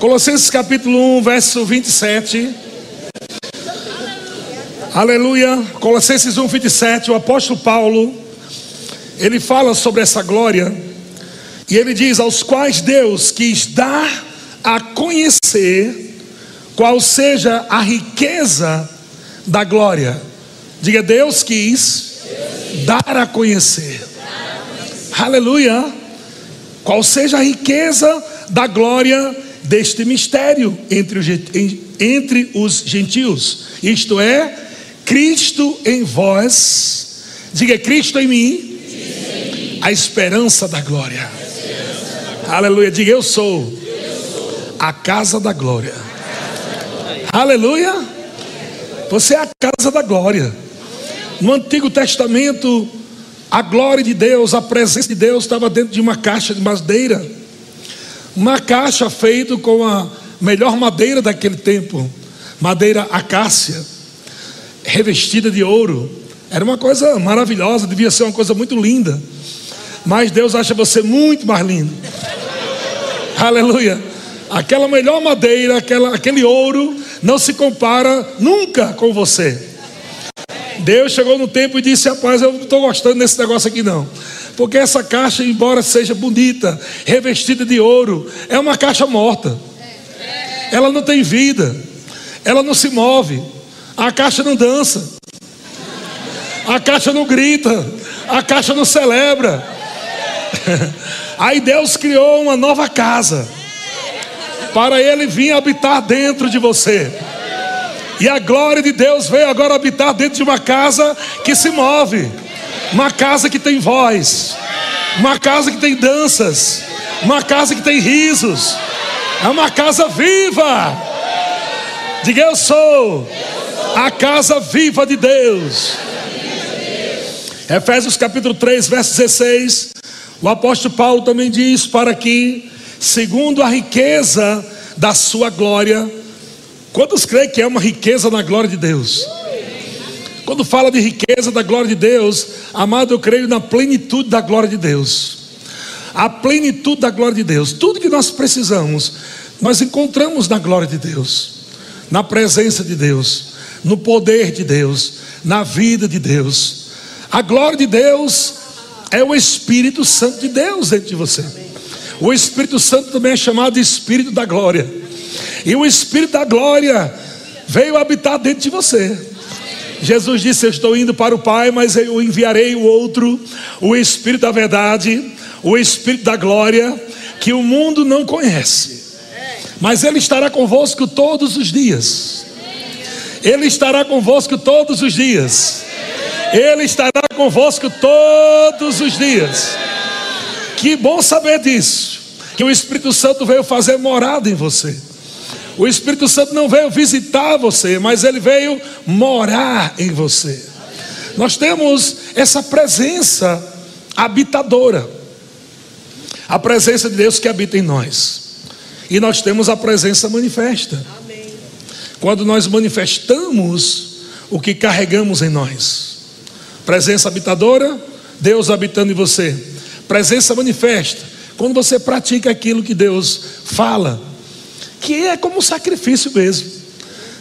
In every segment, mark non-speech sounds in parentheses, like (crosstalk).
Colossenses capítulo 1, verso 27. Aleluia. Colossenses 1, 27. O apóstolo Paulo, ele fala sobre essa glória. E ele diz: Aos quais Deus quis dar a conhecer qual seja a riqueza da glória. Diga, Deus quis dar a conhecer. Aleluia. Qual seja a riqueza da glória deste mistério entre os, entre os gentios, isto é, Cristo em vós, diga Cristo em mim, a esperança da glória. Aleluia, diga eu sou a casa da glória. Aleluia, você é a casa da glória. No Antigo Testamento, a glória de Deus, a presença de Deus estava dentro de uma caixa de madeira uma caixa feita com a melhor madeira daquele tempo, madeira acácia, revestida de ouro. Era uma coisa maravilhosa, devia ser uma coisa muito linda. Mas Deus acha você muito mais lindo. (laughs) Aleluia. Aquela melhor madeira, aquela, aquele ouro, não se compara nunca com você. Deus chegou no tempo e disse: Rapaz, eu não estou gostando desse negócio aqui não. Porque essa caixa, embora seja bonita, revestida de ouro, é uma caixa morta. Ela não tem vida. Ela não se move. A caixa não dança. A caixa não grita. A caixa não celebra. (laughs) Aí Deus criou uma nova casa para ele vir habitar dentro de você. E a glória de Deus veio agora habitar dentro de uma casa que se move uma casa que tem voz, uma casa que tem danças, uma casa que tem risos, é uma casa viva. Diga eu sou a casa viva de Deus. Efésios capítulo 3, verso 16. O apóstolo Paulo também diz: para que, segundo a riqueza da sua glória, quantos creem que é uma riqueza na glória de Deus? Quando fala de riqueza da glória de Deus, amado, eu creio na plenitude da glória de Deus. A plenitude da glória de Deus. Tudo que nós precisamos, nós encontramos na glória de Deus, na presença de Deus, no poder de Deus, na vida de Deus. A glória de Deus é o Espírito Santo de Deus dentro de você. O Espírito Santo também é chamado Espírito da glória. E o Espírito da glória veio habitar dentro de você. Jesus disse: Eu estou indo para o Pai, mas eu enviarei o outro, o Espírito da verdade, o Espírito da glória, que o mundo não conhece, mas Ele estará convosco todos os dias. Ele estará convosco todos os dias. Ele estará convosco todos os dias. Que bom saber disso. Que o Espírito Santo veio fazer morada em você. O Espírito Santo não veio visitar você, mas ele veio morar em você. Nós temos essa presença habitadora, a presença de Deus que habita em nós, e nós temos a presença manifesta. Quando nós manifestamos o que carregamos em nós, presença habitadora, Deus habitando em você, presença manifesta, quando você pratica aquilo que Deus fala que é como um sacrifício mesmo.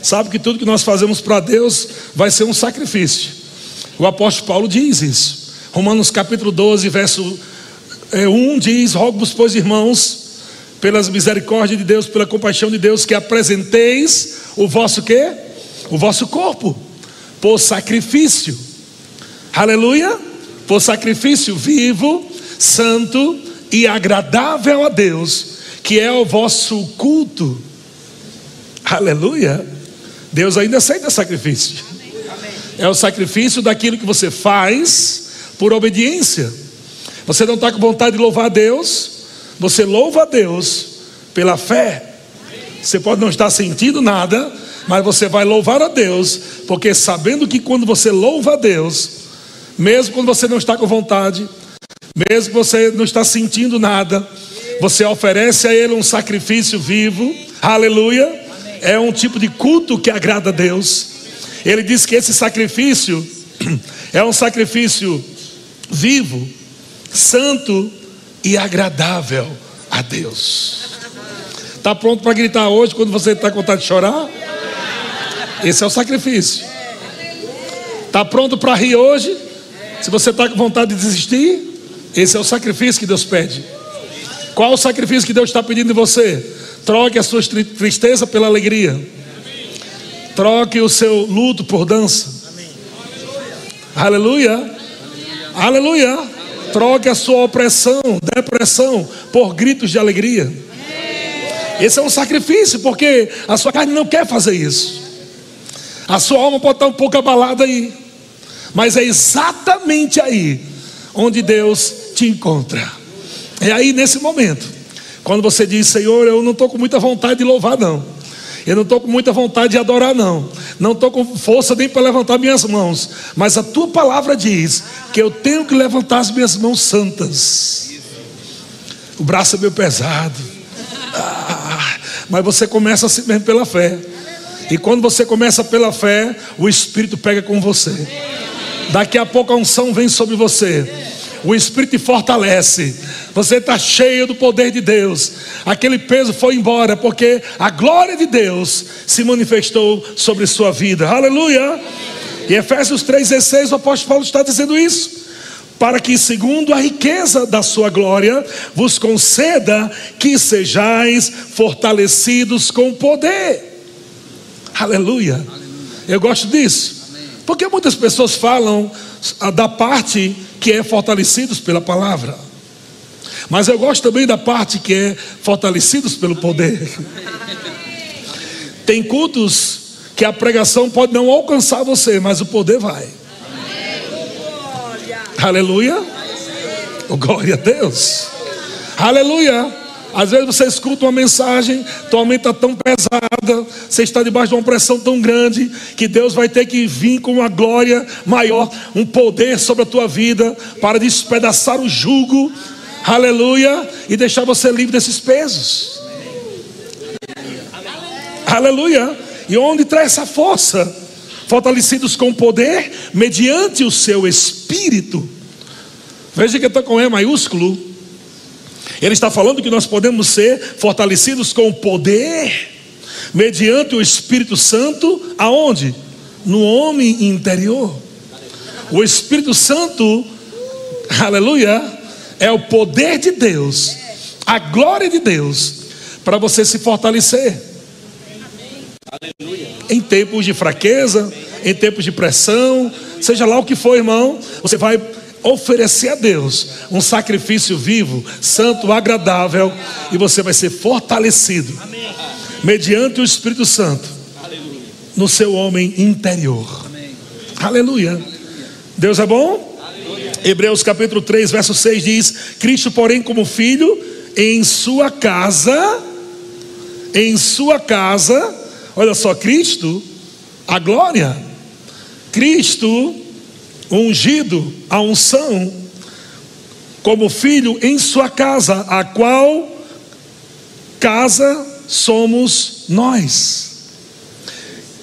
Sabe que tudo que nós fazemos para Deus vai ser um sacrifício. O apóstolo Paulo diz isso. Romanos capítulo 12, verso 1 é, diz: Rogo-vos, pois, irmãos, pelas misericórdias de Deus, pela compaixão de Deus, que apresenteis o vosso quê? O vosso corpo por sacrifício. Aleluia! Por sacrifício vivo, santo e agradável a Deus que é o vosso culto. Aleluia. Deus ainda aceita sacrifício. É o sacrifício daquilo que você faz por obediência. Você não está com vontade de louvar a Deus, você louva a Deus pela fé. Você pode não estar sentindo nada, mas você vai louvar a Deus, porque sabendo que quando você louva a Deus, mesmo quando você não está com vontade, mesmo que você não está sentindo nada, você oferece a Ele um sacrifício vivo, aleluia. É um tipo de culto que agrada a Deus. Ele diz que esse sacrifício (clears throat) é um sacrifício vivo, santo e agradável a Deus. Está pronto para gritar hoje quando você está com vontade de chorar? Esse é o sacrifício. Está pronto para rir hoje? Se você está com vontade de desistir, esse é o sacrifício que Deus pede. Qual o sacrifício que Deus está pedindo de você? Troque a sua tristeza pela alegria. Troque o seu luto por dança. Aleluia. Aleluia. Troque a sua opressão, depressão, por gritos de alegria. Esse é um sacrifício, porque a sua carne não quer fazer isso. A sua alma pode estar um pouco abalada aí, mas é exatamente aí onde Deus te encontra. É aí nesse momento, quando você diz, Senhor, eu não estou com muita vontade de louvar, não. Eu não estou com muita vontade de adorar, não. Não estou com força nem para levantar minhas mãos. Mas a tua palavra diz que eu tenho que levantar as minhas mãos santas. O braço é meio pesado. Ah, mas você começa assim mesmo pela fé. E quando você começa pela fé, o Espírito pega com você. Daqui a pouco a unção vem sobre você o Espírito te fortalece. Você está cheio do poder de Deus. Aquele peso foi embora, porque a glória de Deus se manifestou sobre sua vida. Aleluia! E Efésios 3,16, o apóstolo Paulo está dizendo isso. Para que, segundo a riqueza da sua glória, vos conceda que sejais fortalecidos com poder. Aleluia! Eu gosto disso. Porque muitas pessoas falam da parte que é fortalecidos pela palavra. Mas eu gosto também da parte que é fortalecidos pelo poder. Tem cultos que a pregação pode não alcançar você, mas o poder vai. Aleluia. Oh, glória a Deus. Aleluia. Às vezes você escuta uma mensagem, tua mente está tão pesada, você está debaixo de uma pressão tão grande, que Deus vai ter que vir com uma glória maior, um poder sobre a tua vida, para despedaçar o jugo, aleluia, e deixar você livre desses pesos. Aleluia. E onde traz essa força? Fortalecidos com poder, mediante o seu espírito. Veja que está com E maiúsculo ele está falando que nós podemos ser fortalecidos com o poder, mediante o Espírito Santo, aonde? No homem interior. O Espírito Santo, aleluia, é o poder de Deus, a glória de Deus, para você se fortalecer. Em tempos de fraqueza, em tempos de pressão, seja lá o que for, irmão, você vai oferecer a Deus um sacrifício vivo, santo, agradável, e você vai ser fortalecido mediante o Espírito Santo no seu homem interior. Aleluia. Deus é bom? Hebreus capítulo 3, verso 6 diz: Cristo, porém, como filho, em sua casa, em sua casa, olha só, Cristo, a glória, Cristo ungido, a unção, como filho em sua casa, a qual casa somos nós.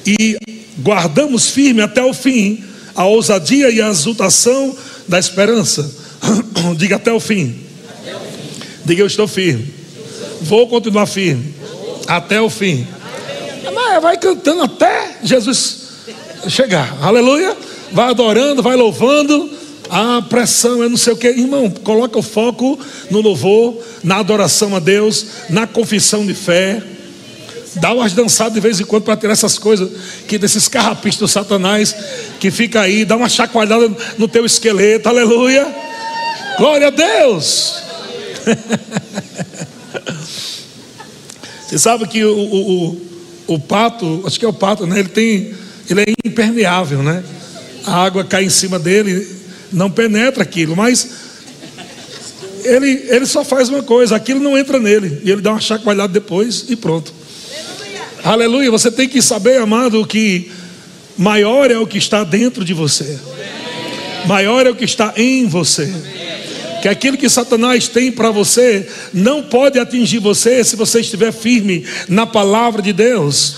E guardamos firme até o fim a ousadia e a exultação da esperança. (coughs) Diga até o fim. Diga eu estou firme. Vou continuar firme até o fim. Vai cantando até Jesus chegar. Aleluia vai adorando, vai louvando. A pressão é não sei o que, irmão. Coloca o foco no louvor, na adoração a Deus, na confissão de fé. Dá umas dançadas de vez em quando para tirar essas coisas que desses carrapistas do Satanás que fica aí, dá uma chacoalhada no teu esqueleto, aleluia. Glória a Deus. (laughs) Você sabe que o, o, o, o pato, acho que é o pato, né? Ele tem, ele é impermeável, né? A água cai em cima dele, não penetra aquilo, mas ele, ele só faz uma coisa, aquilo não entra nele, e ele dá uma chacoalhada depois e pronto. Aleluia. Aleluia. Você tem que saber, amado, que maior é o que está dentro de você, maior é o que está em você. Que aquilo que Satanás tem para você não pode atingir você se você estiver firme na palavra de Deus.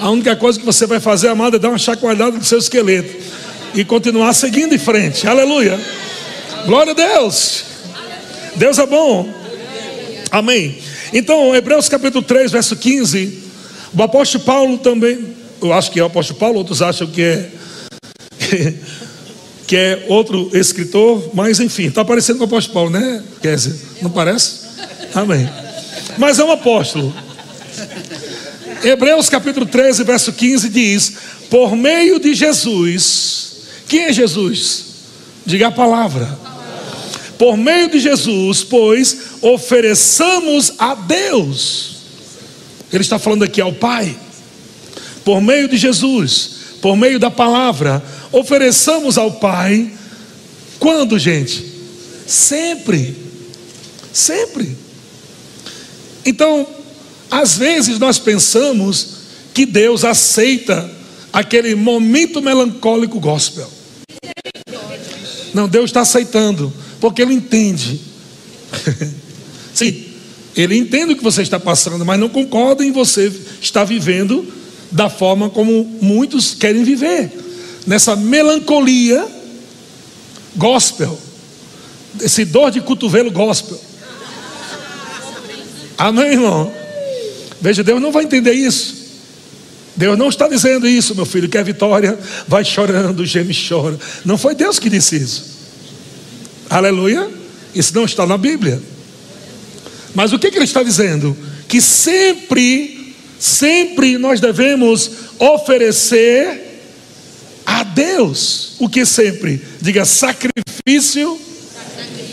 A única coisa que você vai fazer, amado, é dar uma chacoalhada no seu esqueleto e continuar seguindo em frente. Aleluia. Glória a Deus. Deus é bom. Amém. Então, Hebreus capítulo 3, verso 15, o apóstolo Paulo também, eu acho que é o apóstolo Paulo, outros acham que é (laughs) que é outro escritor, mas enfim, está parecendo com o apóstolo Paulo, né, Kézia? Não parece? Amém. Mas é um apóstolo. Hebreus capítulo 13, verso 15 diz: Por meio de Jesus, quem é Jesus? Diga a palavra. Por meio de Jesus, pois, ofereçamos a Deus. Ele está falando aqui ao Pai. Por meio de Jesus, por meio da palavra, ofereçamos ao Pai. Quando, gente? Sempre. Sempre. Então, às vezes nós pensamos que Deus aceita aquele momento melancólico gospel. Não, Deus está aceitando, porque Ele entende. (laughs) Sim, Ele entende o que você está passando, mas não concorda em você estar vivendo da forma como muitos querem viver nessa melancolia gospel, esse dor de cotovelo gospel. Amém, irmão? Veja, Deus não vai entender isso. Deus não está dizendo isso, meu filho, que vitória vai chorando, geme e chora. Não foi Deus que disse isso. Aleluia. Isso não está na Bíblia. Mas o que, que ele está dizendo? Que sempre, sempre nós devemos oferecer a Deus o que sempre? Diga sacrifício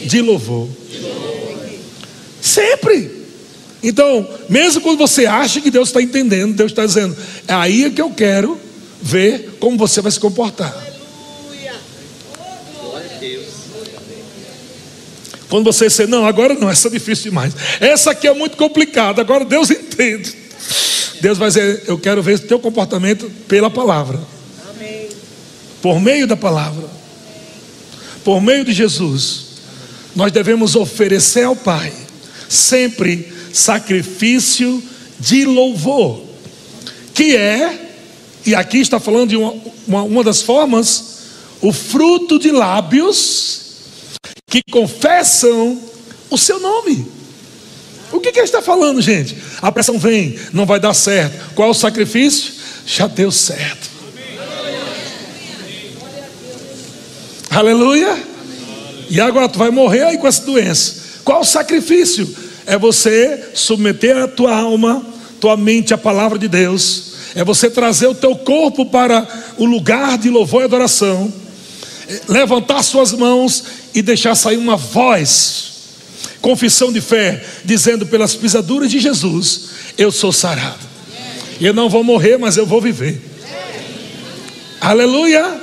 de louvor. Sempre. Então, mesmo quando você acha que Deus está entendendo, Deus está dizendo, é aí que eu quero ver como você vai se comportar. Quando você disser, não, agora não, essa é difícil demais. Essa aqui é muito complicada, agora Deus (laughs) entende. Deus vai dizer, eu quero ver o teu comportamento pela palavra. Amém. Por meio da palavra. Por meio de Jesus. Nós devemos oferecer ao Pai sempre sacrifício de louvor, que é, e aqui está falando de uma, uma, uma das formas, o fruto de lábios que confessam o seu nome. O que, que ele está falando, gente? A pressão vem, não vai dar certo. Qual é o sacrifício? Já deu certo. Aleluia. E agora tu vai morrer aí com essa doença. Qual o sacrifício? É você submeter a tua alma, tua mente à palavra de Deus, é você trazer o teu corpo para o lugar de louvor e adoração, é levantar suas mãos e deixar sair uma voz, confissão de fé, dizendo pelas pisaduras de Jesus: Eu sou sarado. Eu não vou morrer, mas eu vou viver. Aleluia!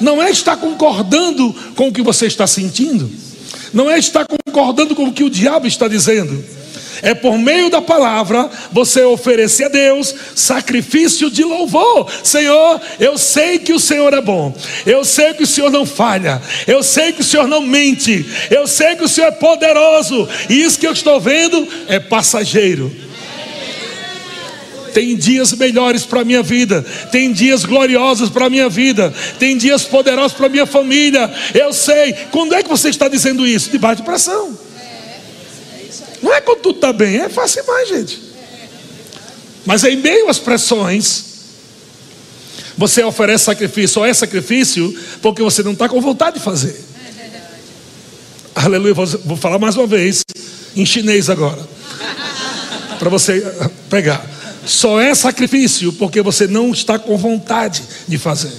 Não é estar concordando com o que você está sentindo não é estar concordando com o que o diabo está dizendo. É por meio da palavra você oferecer a Deus sacrifício de louvor. Senhor, eu sei que o Senhor é bom. Eu sei que o Senhor não falha. Eu sei que o Senhor não mente. Eu sei que o Senhor é poderoso. E isso que eu estou vendo é passageiro. Tem dias melhores para a minha vida, tem dias gloriosos para a minha vida, tem dias poderosos para a minha família. Eu sei. Quando é que você está dizendo isso? Debaixo de pressão. Não é quando tudo está bem, é fácil mais, gente. Mas em meio às pressões, você oferece sacrifício, ou é sacrifício, porque você não está com vontade de fazer. Aleluia, vou falar mais uma vez, em chinês agora, para você pegar. Só é sacrifício porque você não está com vontade de fazer.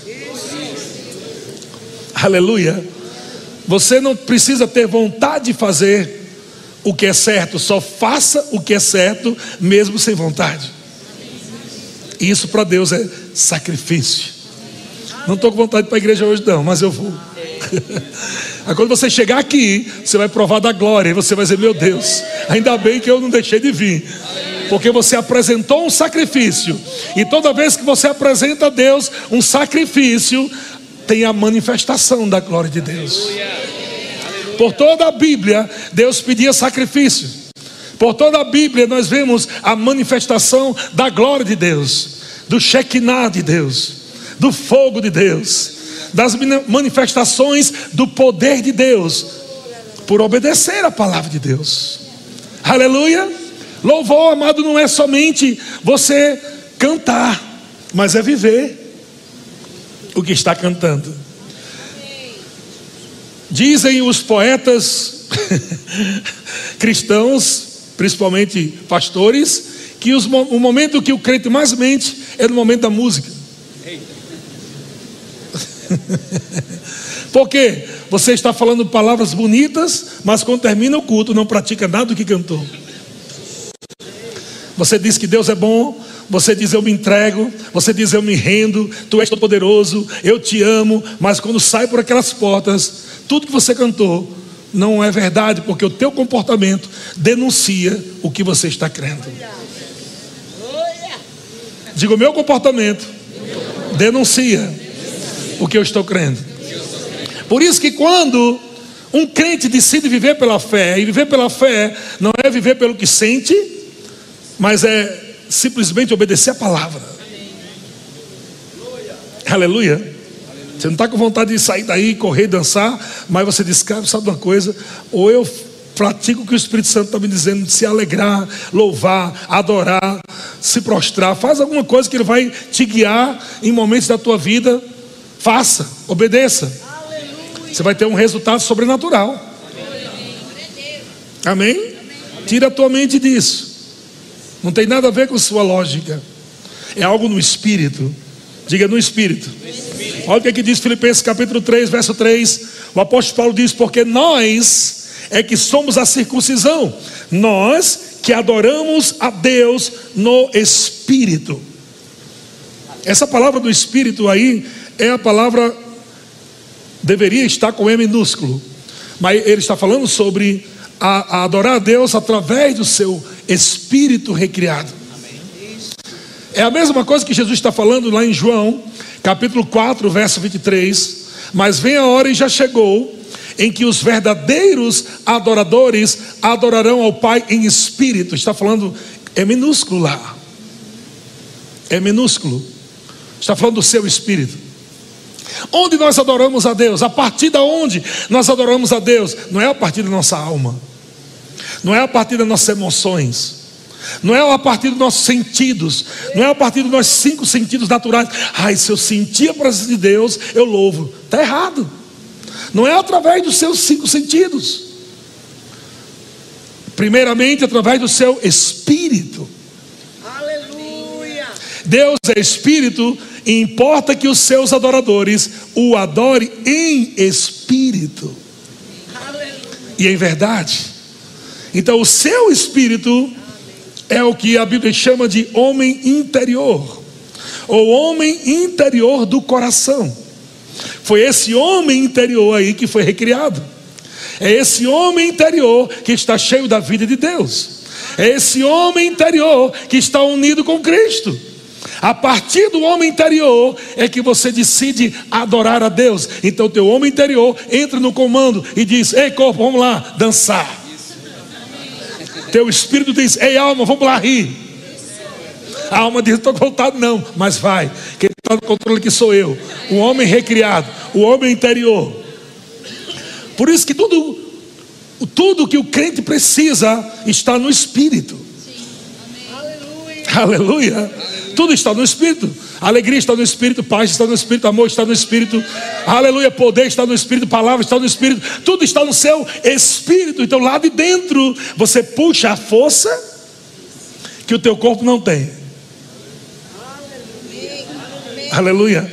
Aleluia. Você não precisa ter vontade de fazer o que é certo, só faça o que é certo, mesmo sem vontade. Isso para Deus é sacrifício. Não estou com vontade para a igreja hoje, não, mas eu vou. (laughs) Aí quando você chegar aqui, você vai provar da glória, e você vai dizer: Meu Deus, ainda bem que eu não deixei de vir porque você apresentou um sacrifício. E toda vez que você apresenta a Deus um sacrifício, tem a manifestação da glória de Deus. Por toda a Bíblia, Deus pedia sacrifício. Por toda a Bíblia, nós vemos a manifestação da glória de Deus, do Shekinah de Deus, do fogo de Deus, das manifestações do poder de Deus, por obedecer a palavra de Deus. Aleluia. Louvor, amado, não é somente você cantar, mas é viver o que está cantando. Dizem os poetas (laughs) cristãos, principalmente pastores, que os, o momento que o crente mais mente é no momento da música. (laughs) Porque você está falando palavras bonitas, mas quando termina o culto não pratica nada do que cantou. Você diz que Deus é bom, você diz eu me entrego, você diz eu me rendo, tu és todo poderoso, eu te amo, mas quando sai por aquelas portas, tudo que você cantou não é verdade, porque o teu comportamento denuncia o que você está crendo. Diga o meu comportamento denuncia o que eu estou crendo. Por isso que quando um crente decide viver pela fé, e viver pela fé não é viver pelo que sente, mas é simplesmente obedecer a palavra. Aleluia. Você não está com vontade de sair daí, correr, dançar, mas você diz, cara, sabe uma coisa? Ou eu pratico o que o Espírito Santo está me dizendo, se alegrar, louvar, adorar, se prostrar, faz alguma coisa que Ele vai te guiar em momentos da tua vida, faça, obedeça. Você vai ter um resultado sobrenatural. Amém? Tira a tua mente disso. Não tem nada a ver com sua lógica. É algo no espírito. Diga no espírito. Olha o que, é que diz Filipenses capítulo 3, verso 3. O apóstolo Paulo diz: Porque nós é que somos a circuncisão, nós que adoramos a Deus no espírito. Essa palavra do espírito aí é a palavra deveria estar com E minúsculo, mas ele está falando sobre a, a adorar a Deus através do seu espírito recriado. É a mesma coisa que Jesus está falando lá em João, capítulo 4, verso 23. Mas vem a hora e já chegou em que os verdadeiros adoradores adorarão ao Pai em espírito. Está falando, é minúsculo lá. É minúsculo. Está falando do seu espírito. Onde nós adoramos a Deus? A partir da onde nós adoramos a Deus? Não é a partir da nossa alma não é a partir das nossas emoções, não é a partir dos nossos sentidos, não é a partir dos nossos cinco sentidos naturais. Ai, se eu sentir a presença de Deus, eu louvo. Está errado. Não é através dos seus cinco sentidos. Primeiramente, através do seu espírito. Aleluia. Deus é espírito e importa que os seus adoradores o adorem em espírito Aleluia. e em verdade. Então, o seu espírito é o que a Bíblia chama de homem interior, ou homem interior do coração. Foi esse homem interior aí que foi recriado. É esse homem interior que está cheio da vida de Deus. É esse homem interior que está unido com Cristo. A partir do homem interior é que você decide adorar a Deus. Então, teu homem interior entra no comando e diz: Ei, corpo, vamos lá dançar. Teu espírito diz: Ei, alma, vamos lá rir. A alma diz: Estou voltado, não, mas vai. Quem está no controle aqui sou eu, o homem recriado, o homem interior. Por isso que tudo, tudo que o crente precisa está no espírito. Aleluia. Aleluia. Tudo está no Espírito. Alegria está no Espírito, paz está no Espírito, amor está no Espírito. Aleluia. Poder está no Espírito, palavra está no Espírito. Tudo está no seu Espírito. Então lá de dentro você puxa a força que o teu corpo não tem. Aleluia.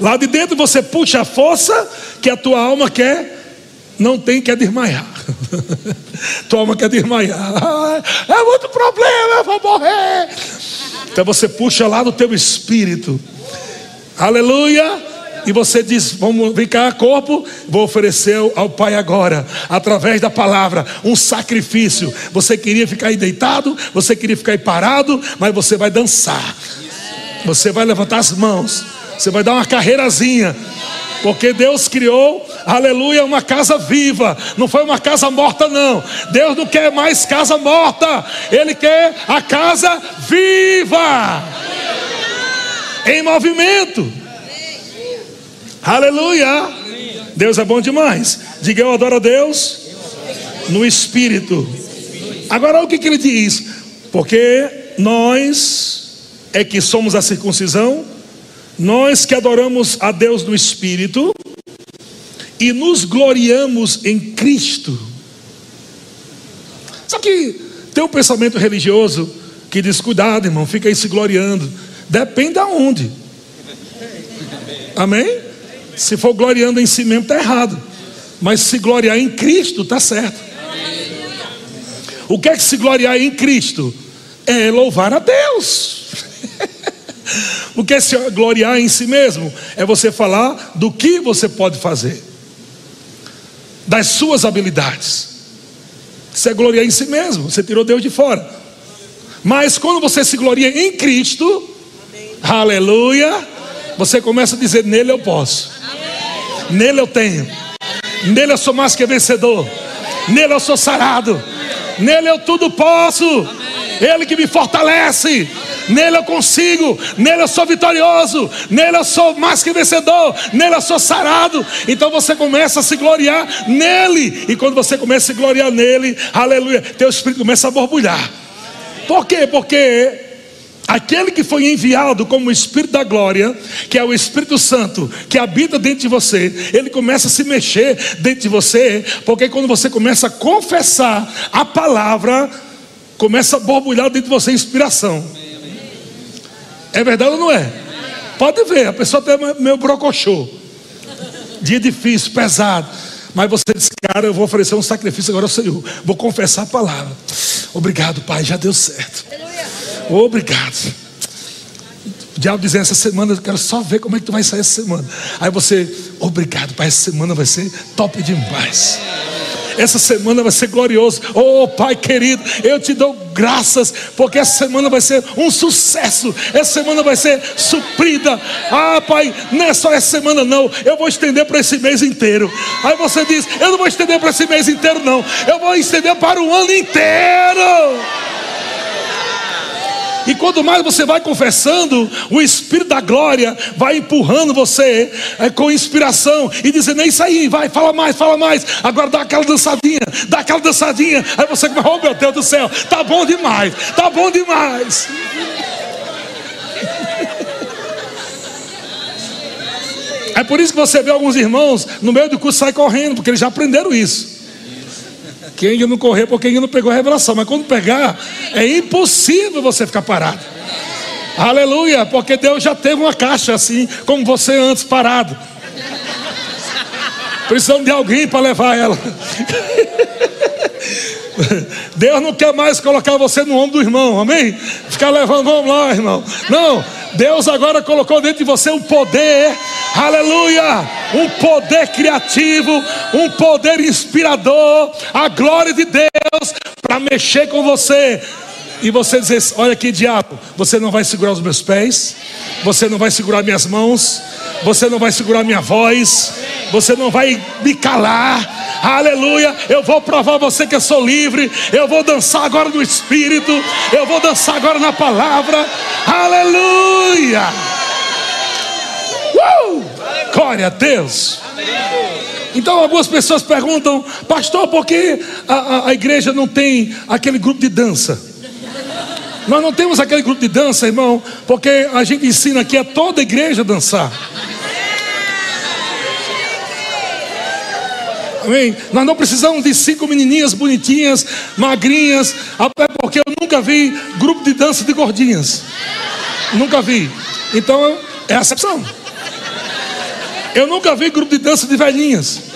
Lá de dentro você puxa a força que a tua alma quer, não tem, quer desmaiar. (laughs) tua alma quer desmaiar. Ah, é muito problema, eu vou morrer. Então você puxa lá do teu espírito. Aleluia. E você diz: Vamos, vem cá, corpo. Vou oferecer ao Pai agora, através da palavra, um sacrifício. Você queria ficar aí deitado, você queria ficar aí parado, mas você vai dançar. Você vai levantar as mãos. Você vai dar uma carreirazinha. Porque Deus criou, aleluia, uma casa viva, não foi uma casa morta, não. Deus não quer mais casa morta, Ele quer a casa viva, em movimento. Aleluia, Deus é bom demais. Diga eu adoro a Deus no espírito. Agora o que, que ele diz: Porque nós é que somos a circuncisão, nós que adoramos a Deus no Espírito e nos gloriamos em Cristo. Só que tem um pensamento religioso que diz: cuidado, irmão, fica aí se gloriando. Depende aonde. Amém? Se for gloriando em si mesmo, está errado. Mas se gloriar em Cristo, está certo. O que é que se gloriar em Cristo? É louvar a Deus. O que é se gloriar em si mesmo? É você falar do que você pode fazer, das suas habilidades. Isso é gloriar em si mesmo, você tirou Deus de fora. Mas quando você se gloria em Cristo, Amém. aleluia, você começa a dizer: nele eu posso, Amém. nele eu tenho, nele eu sou mais que vencedor, nele eu sou sarado. Nele eu tudo posso. Ele que me fortalece. Nele eu consigo, nele eu sou vitorioso, nele eu sou mais que vencedor, nele eu sou sarado. Então você começa a se gloriar nele, e quando você começa a se gloriar nele, aleluia, teu espírito começa a borbulhar. Por quê? Porque Aquele que foi enviado como o Espírito da glória, que é o Espírito Santo, que habita dentro de você, ele começa a se mexer dentro de você, porque quando você começa a confessar a palavra, começa a borbulhar dentro de você inspiração. É verdade ou não é? Pode ver, a pessoa tem meio brocochô. Dia difícil, pesado. Mas você diz, cara, eu vou oferecer um sacrifício agora ao Senhor. Vou confessar a palavra. Obrigado, Pai, já deu certo. Obrigado. O diabo dizendo essa semana, eu quero só ver como é que tu vai sair essa semana. Aí você, obrigado, Pai, essa semana vai ser top demais. Essa semana vai ser glorioso. Oh, Pai querido, eu te dou graças, porque essa semana vai ser um sucesso. Essa semana vai ser suprida. Ah, Pai, não é só essa semana, não. Eu vou estender para esse mês inteiro. Aí você diz: Eu não vou estender para esse mês inteiro, não. Eu vou estender para o ano inteiro. E quanto mais você vai confessando, o Espírito da glória vai empurrando você é, com inspiração e dizendo: É isso aí, vai, fala mais, fala mais. Agora dá aquela dançadinha, dá aquela dançadinha. Aí você vai, oh meu Deus do céu, tá bom demais, tá bom demais. (laughs) É por isso que você vê alguns irmãos no meio do curso sai correndo, porque eles já aprenderam isso. Quem ainda não correr porque ainda não pegou a revelação. Mas quando pegar, é impossível você ficar parado. Aleluia, porque Deus já teve uma caixa assim, como você antes parado. Precisamos de alguém para levar ela. (laughs) (laughs) Deus não quer mais colocar você no ombro do irmão, amém? Ficar levando, vamos lá, irmão. Não, Deus agora colocou dentro de você um poder, aleluia, um poder criativo, um poder inspirador, a glória de Deus para mexer com você. E você dizer: Olha aqui, diabo, você não vai segurar os meus pés, você não vai segurar minhas mãos, você não vai segurar minha voz, você não vai me calar. Aleluia, eu vou provar você que eu sou livre. Eu vou dançar agora no Espírito, eu vou dançar agora na palavra. Aleluia, uh! glória a Deus. Então algumas pessoas perguntam, pastor, por que a, a, a igreja não tem aquele grupo de dança? Nós não temos aquele grupo de dança, irmão, porque a gente ensina aqui a toda a igreja a dançar. Amém? Nós não precisamos de cinco menininhas bonitinhas, magrinhas, até porque eu nunca vi grupo de dança de gordinhas. Nunca vi. Então é exceção. Eu nunca vi grupo de dança de velhinhas.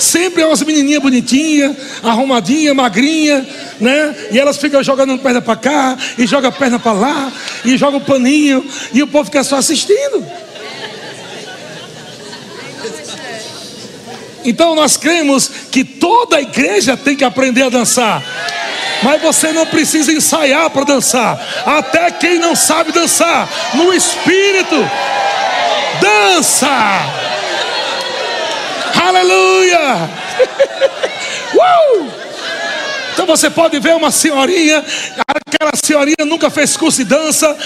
Sempre é umas menininhas bonitinhas, arrumadinha, magrinha, né? E elas ficam jogando perna para cá, e joga perna para lá, e joga o paninho, e o povo fica só assistindo. Então nós cremos que toda a igreja tem que aprender a dançar. Mas você não precisa ensaiar para dançar. Até quem não sabe dançar, no espírito, dança. Aleluia! (laughs) uh! Então você pode ver uma senhorinha, aquela senhorinha nunca fez curso de dança,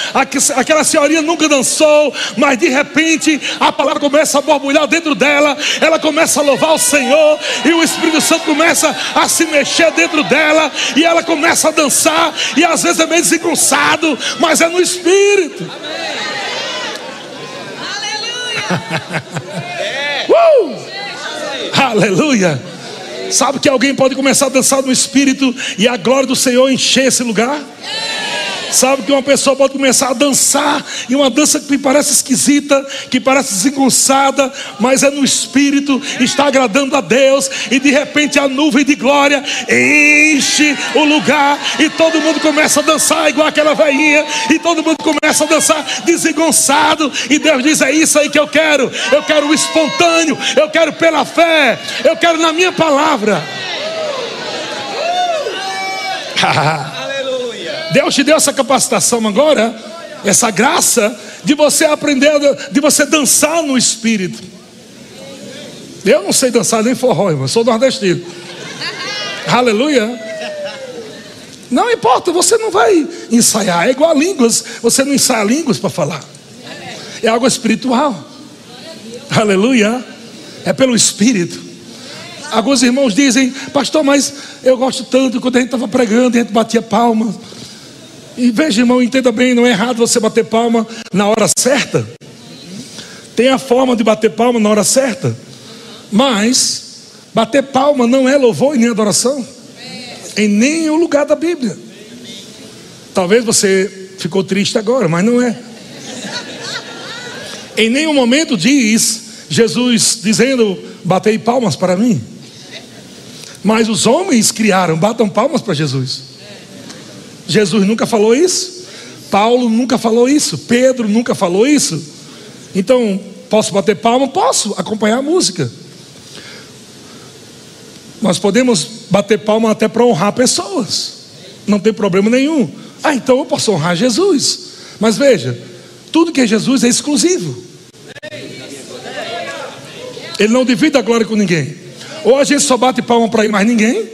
aquela senhorinha nunca dançou, mas de repente a palavra começa a borbulhar dentro dela, ela começa a louvar o Senhor, e o Espírito Santo começa a se mexer dentro dela, e ela começa a dançar, e às vezes é meio desengonçado, mas é no Espírito. uh! (laughs) Aleluia! Sabe que alguém pode começar a dançar no espírito e a glória do Senhor encher esse lugar? Sabe que uma pessoa pode começar a dançar, e uma dança que parece esquisita, que parece desengonçada, mas é no espírito, está agradando a Deus, e de repente a nuvem de glória enche o lugar, e todo mundo começa a dançar igual aquela velhinha, e todo mundo começa a dançar desengonçado, e Deus diz: É isso aí que eu quero, eu quero o espontâneo, eu quero pela fé, eu quero na minha palavra. (laughs) Deus te deu essa capacitação agora, essa graça de você aprender, de você dançar no espírito. Eu não sei dançar nem forró, irmão, sou nordestino. Aleluia. Não importa, você não vai ensaiar. É igual a línguas, você não ensaia línguas para falar. É algo espiritual. Aleluia. É pelo espírito. Alguns irmãos dizem, pastor, mas eu gosto tanto quando a gente estava pregando, a gente batia palmas. E veja, irmão, entenda bem, não é errado você bater palma na hora certa. Tem a forma de bater palma na hora certa. Mas bater palma não é louvor e nem adoração. Em nenhum lugar da Bíblia. Talvez você ficou triste agora, mas não é. Em nenhum momento diz Jesus dizendo: Batei palmas para mim. Mas os homens criaram, batam palmas para Jesus. Jesus nunca falou isso, Paulo nunca falou isso, Pedro nunca falou isso. Então, posso bater palma? Posso acompanhar a música. Nós podemos bater palma até para honrar pessoas, não tem problema nenhum. Ah, então eu posso honrar Jesus. Mas veja, tudo que é Jesus é exclusivo. Ele não divide a glória com ninguém. Ou a gente só bate palma para ir mais ninguém.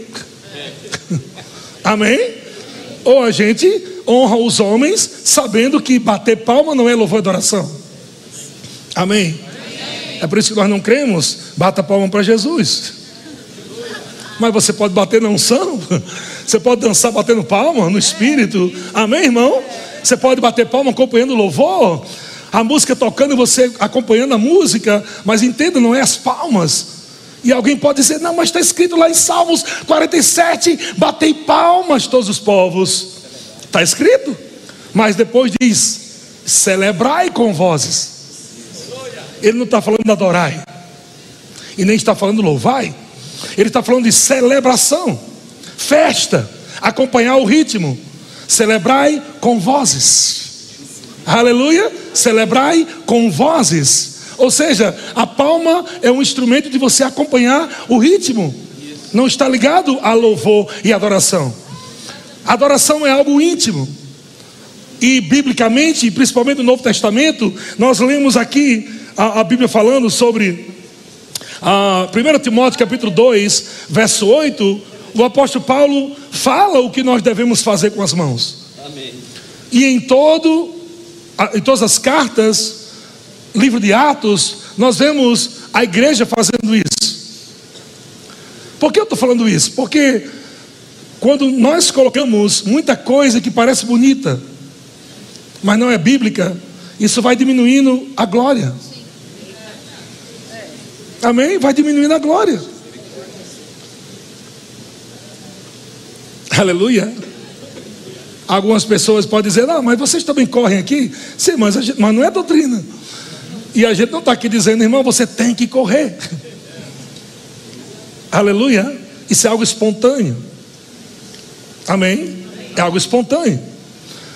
(laughs) Amém? Ou a gente honra os homens, sabendo que bater palma não é louvor e adoração. Amém? É por isso que nós não cremos, bata palma para Jesus. Mas você pode bater na unção, (laughs) você pode dançar batendo palma no espírito. Amém, irmão? Você pode bater palma acompanhando o louvor, a música tocando e você acompanhando a música, mas entenda, não é as palmas, e alguém pode dizer, não, mas está escrito lá em Salmos 47: batei palmas todos os povos. Está escrito, mas depois diz: celebrai com vozes. Ele não está falando de adorai, e nem está falando louvai, ele está falando de celebração, festa, acompanhar o ritmo. Celebrai com vozes. Aleluia! Celebrai com vozes. Ou seja, a palma é um instrumento de você acompanhar o ritmo. Não está ligado a louvor e adoração. Adoração é algo íntimo. E biblicamente, principalmente no Novo Testamento, nós lemos aqui a, a Bíblia falando sobre a 1 Timóteo capítulo 2, verso 8, o apóstolo Paulo fala o que nós devemos fazer com as mãos. Amém. E em todo, em todas as cartas, livro de Atos, nós vemos a igreja fazendo isso. Por que eu estou falando isso? Porque quando nós colocamos muita coisa que parece bonita, mas não é bíblica, isso vai diminuindo a glória. Amém? Vai diminuindo a glória. Aleluia. Algumas pessoas podem dizer, não, mas vocês também correm aqui? Sim, mas, gente, mas não é doutrina. E a gente não está aqui dizendo, irmão, você tem que correr. (laughs) Aleluia. Isso é algo espontâneo. Amém? É algo espontâneo.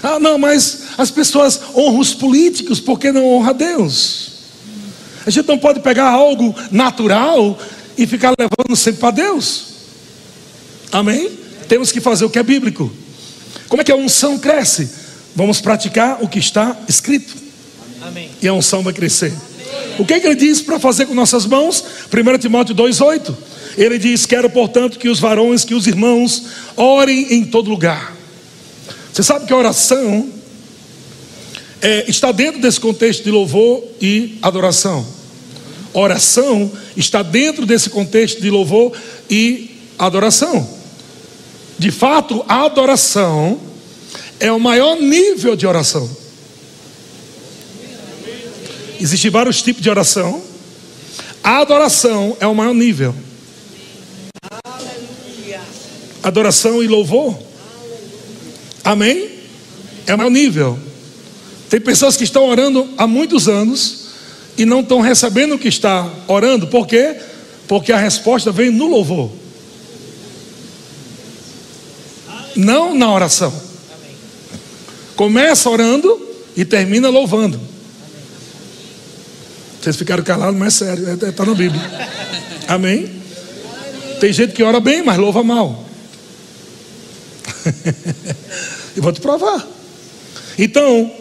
Ah, não, mas as pessoas honram os políticos, por que não honra Deus? A gente não pode pegar algo natural e ficar levando sempre para Deus. Amém? Temos que fazer o que é bíblico. Como é que a unção cresce? Vamos praticar o que está escrito. Amém. E a unção vai crescer. O que, é que ele diz para fazer com nossas mãos? 1 Timóteo 2,8. Ele diz: Quero, portanto, que os varões, que os irmãos orem em todo lugar. Você sabe que a oração é, está dentro desse contexto de louvor e adoração. Oração está dentro desse contexto de louvor e adoração. De fato, a adoração é o maior nível de oração. Existem vários tipos de oração. A adoração é o maior nível. Adoração e louvor. Amém? É o maior nível. Tem pessoas que estão orando há muitos anos e não estão recebendo o que está orando. Por quê? Porque a resposta vem no louvor. Não na oração. Começa orando e termina louvando. Vocês ficaram calados, mas é sério, está é, na Bíblia. Amém? Tem gente que ora bem, mas louva mal. (laughs) e vou te provar. Então,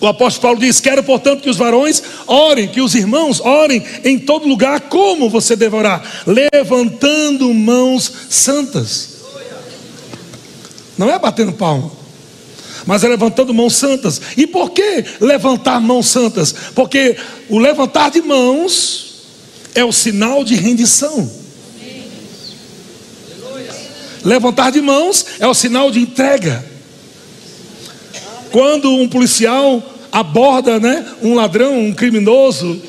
o apóstolo Paulo diz: Quero, portanto, que os varões orem, que os irmãos orem em todo lugar, como você deve orar? Levantando mãos santas. Não é batendo palma mas é levantando mãos santas. E por que levantar mãos santas? Porque o levantar de mãos é o sinal de rendição. Levantar de mãos é o sinal de entrega. Quando um policial aborda né, um ladrão, um criminoso,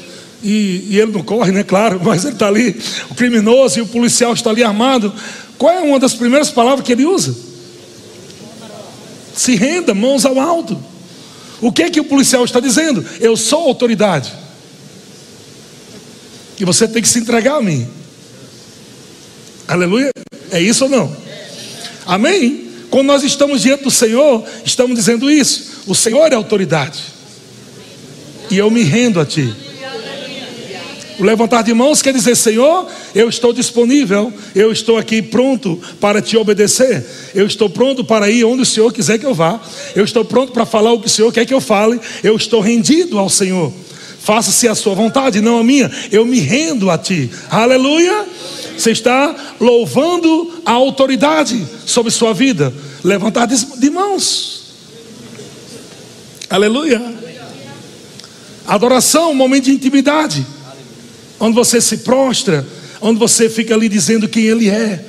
e, e ele não corre, né? Claro, (laughs) mas ele está ali, o criminoso e o policial está ali armado. Qual é uma das primeiras palavras que ele usa? Se renda, mãos ao alto. O que é que o policial está dizendo? Eu sou autoridade. E você tem que se entregar a mim. Aleluia? É isso ou não? Amém? Quando nós estamos diante do Senhor, estamos dizendo isso. O Senhor é autoridade. E eu me rendo a Ti. O levantar de mãos quer dizer: Senhor, eu estou disponível, eu estou aqui pronto para te obedecer, eu estou pronto para ir onde o Senhor quiser que eu vá, eu estou pronto para falar o que o Senhor quer que eu fale, eu estou rendido ao Senhor. Faça-se a sua vontade, não a minha, eu me rendo a ti. Aleluia! Você está louvando a autoridade sobre sua vida. Levantar de mãos. Aleluia. Adoração, momento de intimidade onde você se prostra, onde você fica ali dizendo quem Ele é.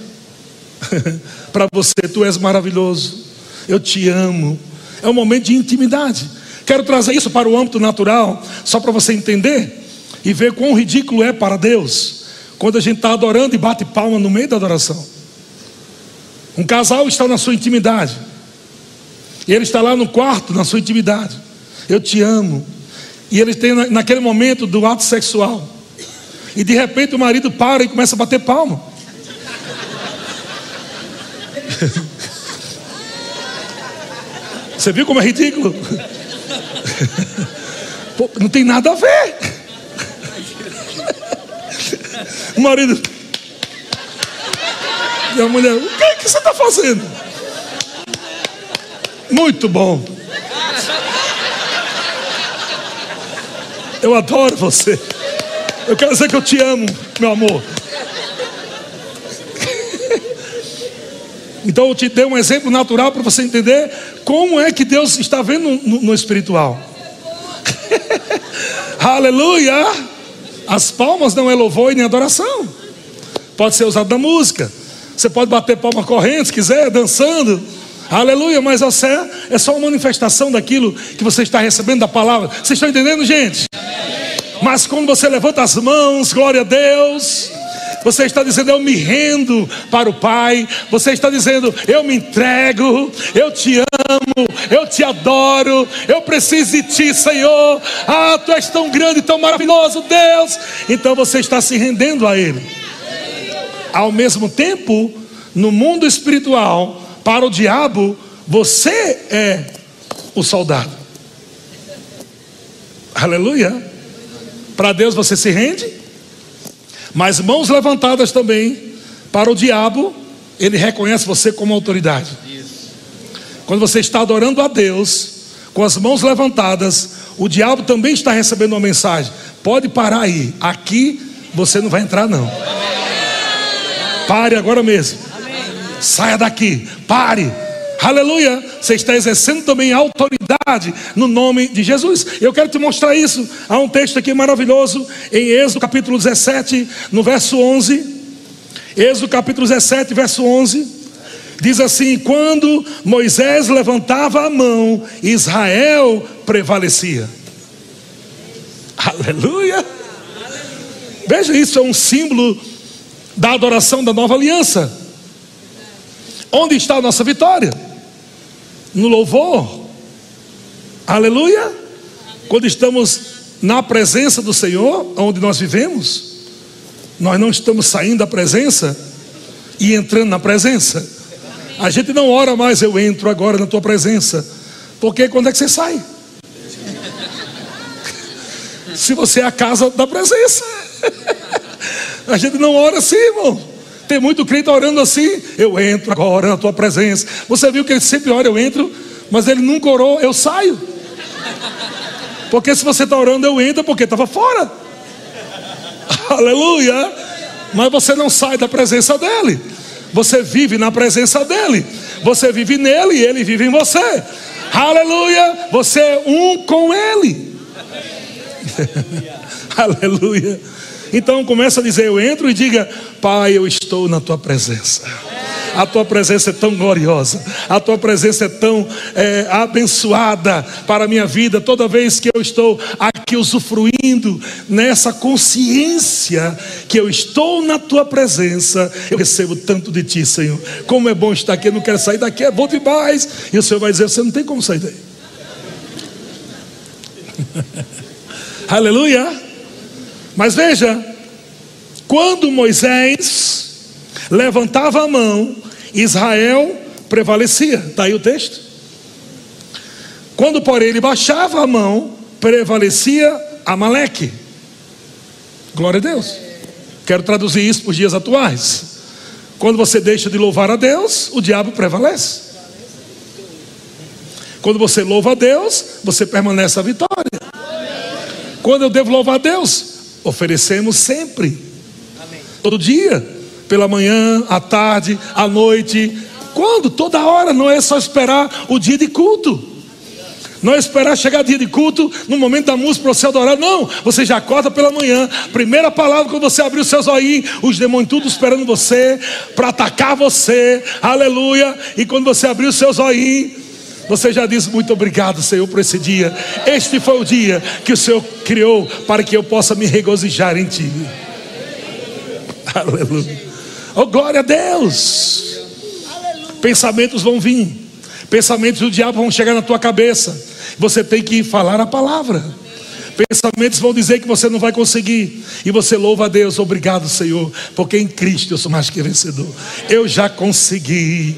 (laughs) Para você, tu és maravilhoso, eu te amo. É um momento de intimidade. Quero trazer isso para o âmbito natural, só para você entender e ver quão ridículo é para Deus quando a gente está adorando e bate palma no meio da adoração. Um casal está na sua intimidade, e ele está lá no quarto, na sua intimidade. Eu te amo. E ele tem naquele momento do ato sexual. E de repente o marido para e começa a bater palma. Você viu como é ridículo? Pô, não tem nada a ver. O marido. E a mulher, o que, é que você está fazendo? Muito bom. Eu adoro você. Eu quero dizer que eu te amo, meu amor. Então eu te dei um exemplo natural para você entender como é que Deus está vendo no, no espiritual. (laughs) Aleluia! As palmas não é louvor e nem adoração. Pode ser usado na música. Você pode bater palma correndo se quiser, dançando. Aleluia, mas você é só uma manifestação daquilo que você está recebendo da palavra. Vocês estão entendendo, gente? Mas quando você levanta as mãos, glória a Deus. Você está dizendo, eu me rendo para o Pai. Você está dizendo, eu me entrego, eu te amo, eu te adoro, eu preciso de ti, Senhor. Ah, tu és tão grande, tão maravilhoso, Deus. Então você está se rendendo a Ele. Ao mesmo tempo, no mundo espiritual, para o diabo, você é o soldado. Aleluia. Para Deus você se rende, mas mãos levantadas também para o diabo, ele reconhece você como autoridade. Quando você está adorando a Deus, com as mãos levantadas, o diabo também está recebendo uma mensagem. Pode parar aí, aqui você não vai entrar não. Pare agora mesmo. Saia daqui. Pare. Aleluia. Você está exercendo também autoridade no nome de Jesus. Eu quero te mostrar isso. Há um texto aqui maravilhoso em Êxodo capítulo 17, no verso 11. Êxodo capítulo 17, verso 11. Diz assim: Quando Moisés levantava a mão, Israel prevalecia. Aleluia. Veja, isso é um símbolo da adoração da nova aliança. Onde está a nossa vitória? No louvor. Aleluia. Quando estamos na presença do Senhor, onde nós vivemos, nós não estamos saindo da presença e entrando na presença. A gente não ora mais, eu entro agora na tua presença. Porque quando é que você sai? (laughs) Se você é a casa da presença. (laughs) A gente não ora assim, irmão. Tem muito crente orando assim. Eu entro agora na tua presença. Você viu que ele sempre ora, eu entro, mas ele nunca orou, eu saio. Porque se você está orando, eu entro, porque estava fora. (laughs) Aleluia. Mas você não sai da presença dele. Você vive na presença dele. Você vive nele e ele vive em você. Aleluia. Você é um com ele. (laughs) Aleluia. Então começa a dizer: Eu entro e diga, Pai, eu estou na tua presença. A tua presença é tão gloriosa, a tua presença é tão é, abençoada para a minha vida. Toda vez que eu estou aqui usufruindo nessa consciência que eu estou na tua presença, eu recebo tanto de ti, Senhor. Como é bom estar aqui, eu não quero sair daqui, é bom demais. E o Senhor vai dizer: Você não tem como sair daí. (laughs) Aleluia. Mas veja, quando Moisés levantava a mão, Israel prevalecia. Está aí o texto. Quando, porém, ele baixava a mão, prevalecia Amaleque. Glória a Deus. Quero traduzir isso para os dias atuais. Quando você deixa de louvar a Deus, o diabo prevalece. Quando você louva a Deus, você permanece a vitória. Quando eu devo louvar a Deus, oferecemos sempre. Todo dia pela manhã, à tarde, à noite. Quando? Toda hora, não é só esperar o dia de culto. Não é esperar chegar dia de culto, no momento da música para você adorar. Não, você já acorda pela manhã. Primeira palavra, quando você abrir os seus olhinhos, os demônios tudo esperando você para atacar você. Aleluia. E quando você abrir os seus olhinhos, você já diz muito obrigado, Senhor, por esse dia. Este foi o dia que o Senhor criou para que eu possa me regozijar em Ti. (laughs) Aleluia. Oh, glória a Deus! Pensamentos vão vir, pensamentos do diabo vão chegar na tua cabeça. Você tem que falar a palavra. Pensamentos vão dizer que você não vai conseguir. E você louva a Deus, obrigado, Senhor, porque em Cristo eu sou mais que vencedor. Eu já consegui.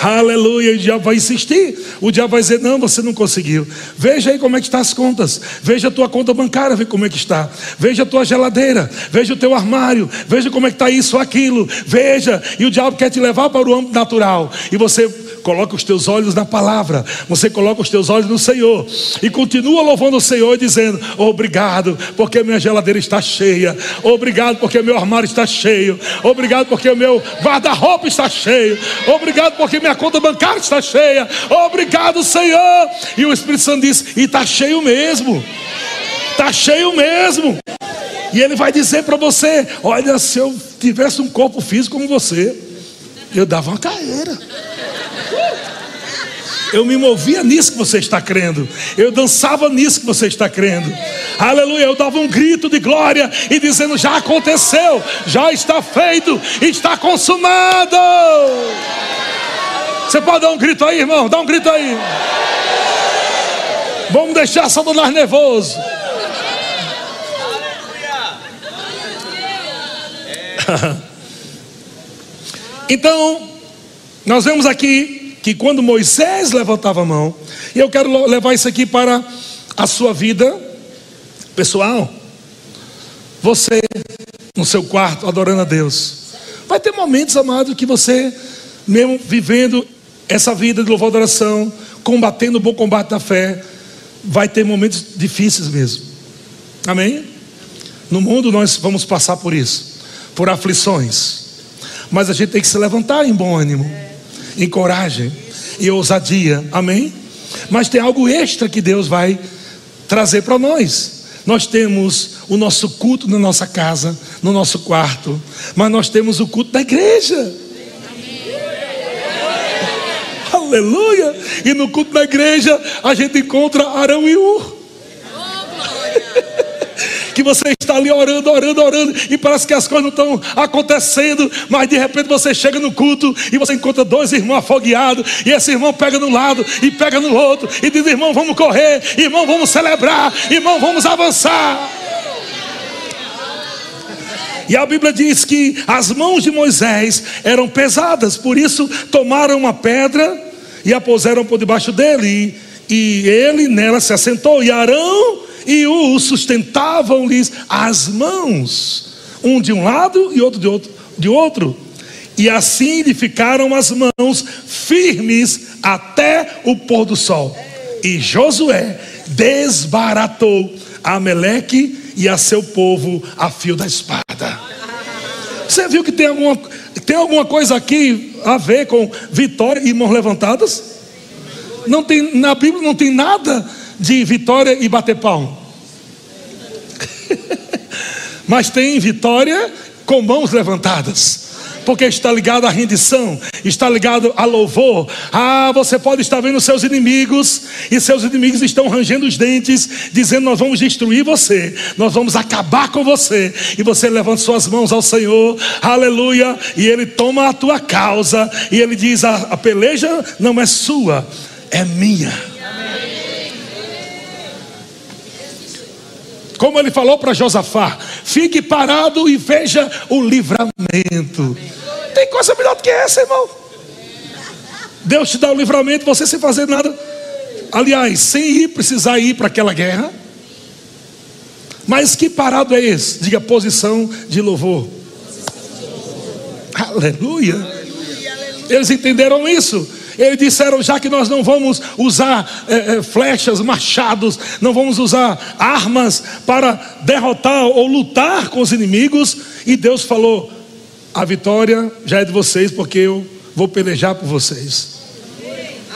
Aleluia. O diabo vai insistir. O diabo vai dizer: Não, você não conseguiu. Veja aí como é que estão as contas. Veja a tua conta bancária, vê como é que está. Veja a tua geladeira. Veja o teu armário. Veja como é que está isso, aquilo. Veja. E o diabo quer te levar para o âmbito natural. E você coloca os teus olhos na palavra, você coloca os teus olhos no Senhor. E continua louvando o Senhor e dizendo: Obrigado, porque minha geladeira está cheia, obrigado, porque meu armário está cheio, obrigado, porque o meu guarda-roupa está cheio, obrigado, porque minha conta bancária está cheia, obrigado, Senhor. E o Espírito Santo diz: E está cheio mesmo, está cheio mesmo. E ele vai dizer para você: Olha, se eu tivesse um corpo físico como você, eu dava uma carreira. Eu me movia nisso que você está crendo. Eu dançava nisso que você está crendo. Aleluia. Eu dava um grito de glória e dizendo: já aconteceu, já está feito, está consumado. Você pode dar um grito aí, irmão? Dá um grito aí. Vamos deixar Satanás nervoso. (laughs) então, nós vemos aqui que quando Moisés levantava a mão, e eu quero levar isso aqui para a sua vida pessoal. Você no seu quarto adorando a Deus. Vai ter momentos, amado, que você, mesmo vivendo essa vida de louvor e adoração, combatendo o bom combate da fé, vai ter momentos difíceis mesmo. Amém? No mundo nós vamos passar por isso, por aflições. Mas a gente tem que se levantar em bom ânimo, em coragem e ousadia. Amém? Mas tem algo extra que Deus vai trazer para nós. Nós temos o nosso culto na nossa casa, no nosso quarto, mas nós temos o culto da igreja. Aleluia! E no culto da igreja a gente encontra Arão e Ur. Que você está ali orando, orando, orando, e parece que as coisas não estão acontecendo, mas de repente você chega no culto e você encontra dois irmãos afogueados, e esse irmão pega no lado e pega no outro, e diz: irmão, vamos correr, irmão, vamos celebrar, irmão, vamos avançar. E a Bíblia diz que as mãos de Moisés eram pesadas, por isso tomaram uma pedra e a puseram por debaixo dele, e, e ele nela se assentou, e Arão e o sustentavam-lhes as mãos, um de um lado e outro de outro, de outro. E assim lhe ficaram as mãos firmes até o pôr do sol. E Josué desbaratou Ameleque e a seu povo a fio da espada. Você viu que tem alguma, tem alguma coisa aqui a ver com vitória e mãos levantadas? Não tem, na Bíblia não tem nada de vitória e bater palmo. (laughs) Mas tem vitória com mãos levantadas. Porque está ligado à rendição, está ligado a louvor. Ah, você pode estar vendo seus inimigos, e seus inimigos estão rangendo os dentes, dizendo: Nós vamos destruir você, nós vamos acabar com você. E você levanta suas mãos ao Senhor, aleluia, e Ele toma a tua causa, e Ele diz: A, a peleja não é sua, é minha. Como ele falou para Josafá: fique parado e veja o livramento. Tem coisa melhor do que essa, irmão. Deus te dá o livramento, você sem fazer nada. Aliás, sem ir precisar ir para aquela guerra. Mas que parado é esse? Diga posição de louvor. Aleluia. Eles entenderam isso. Eles disseram: já que nós não vamos usar é, é, flechas, machados, não vamos usar armas para derrotar ou lutar com os inimigos, e Deus falou: a vitória já é de vocês, porque eu vou pelejar por vocês.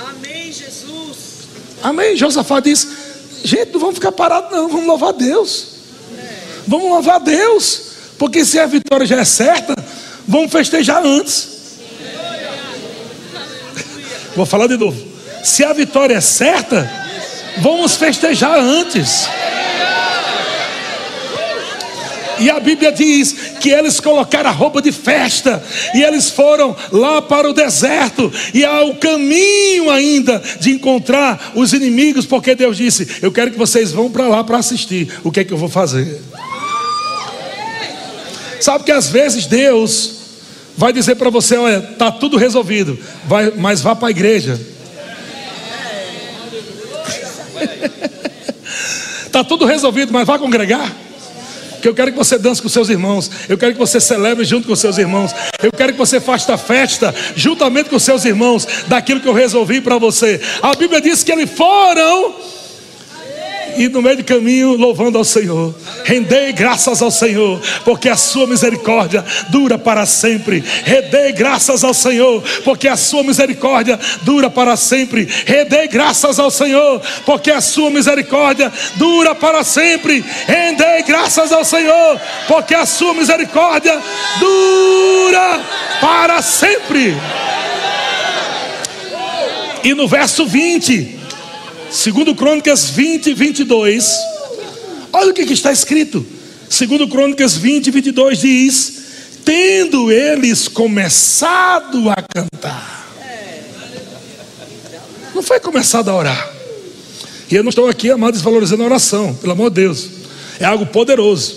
Amém, Jesus. Amém. Josafá disse: gente, não vamos ficar parados, não, vamos louvar Deus. Vamos louvar Deus, porque se a vitória já é certa, vamos festejar antes. Vou falar de novo. Se a vitória é certa, vamos festejar antes. E a Bíblia diz que eles colocaram a roupa de festa e eles foram lá para o deserto e há o caminho ainda de encontrar os inimigos, porque Deus disse: Eu quero que vocês vão para lá para assistir. O que é que eu vou fazer? Sabe que às vezes Deus vai dizer para você: olha, tá tudo resolvido, vai, mas vá para a igreja. (laughs) Tá tudo resolvido, mas vá congregar. Que eu quero que você dance com seus irmãos. Eu quero que você celebre junto com seus irmãos. Eu quero que você faça festa juntamente com seus irmãos daquilo que eu resolvi para você. A Bíblia diz que eles foram e no meio do caminho louvando ao Senhor. Rendei graças ao Senhor, porque a sua misericórdia dura para sempre. Rendei graças ao Senhor, porque a sua misericórdia dura para sempre. Rendei graças ao Senhor, porque a sua misericórdia dura para sempre. Rendei graças ao Senhor, porque a sua misericórdia dura para sempre. E no verso 20, Segundo Crônicas 20, 22. Olha o que, que está escrito. Segundo Crônicas 20, 22 diz: Tendo eles começado a cantar. Não foi começado a orar. E eu não estou aqui, amado, desvalorizando a oração, pelo amor de Deus. É algo poderoso.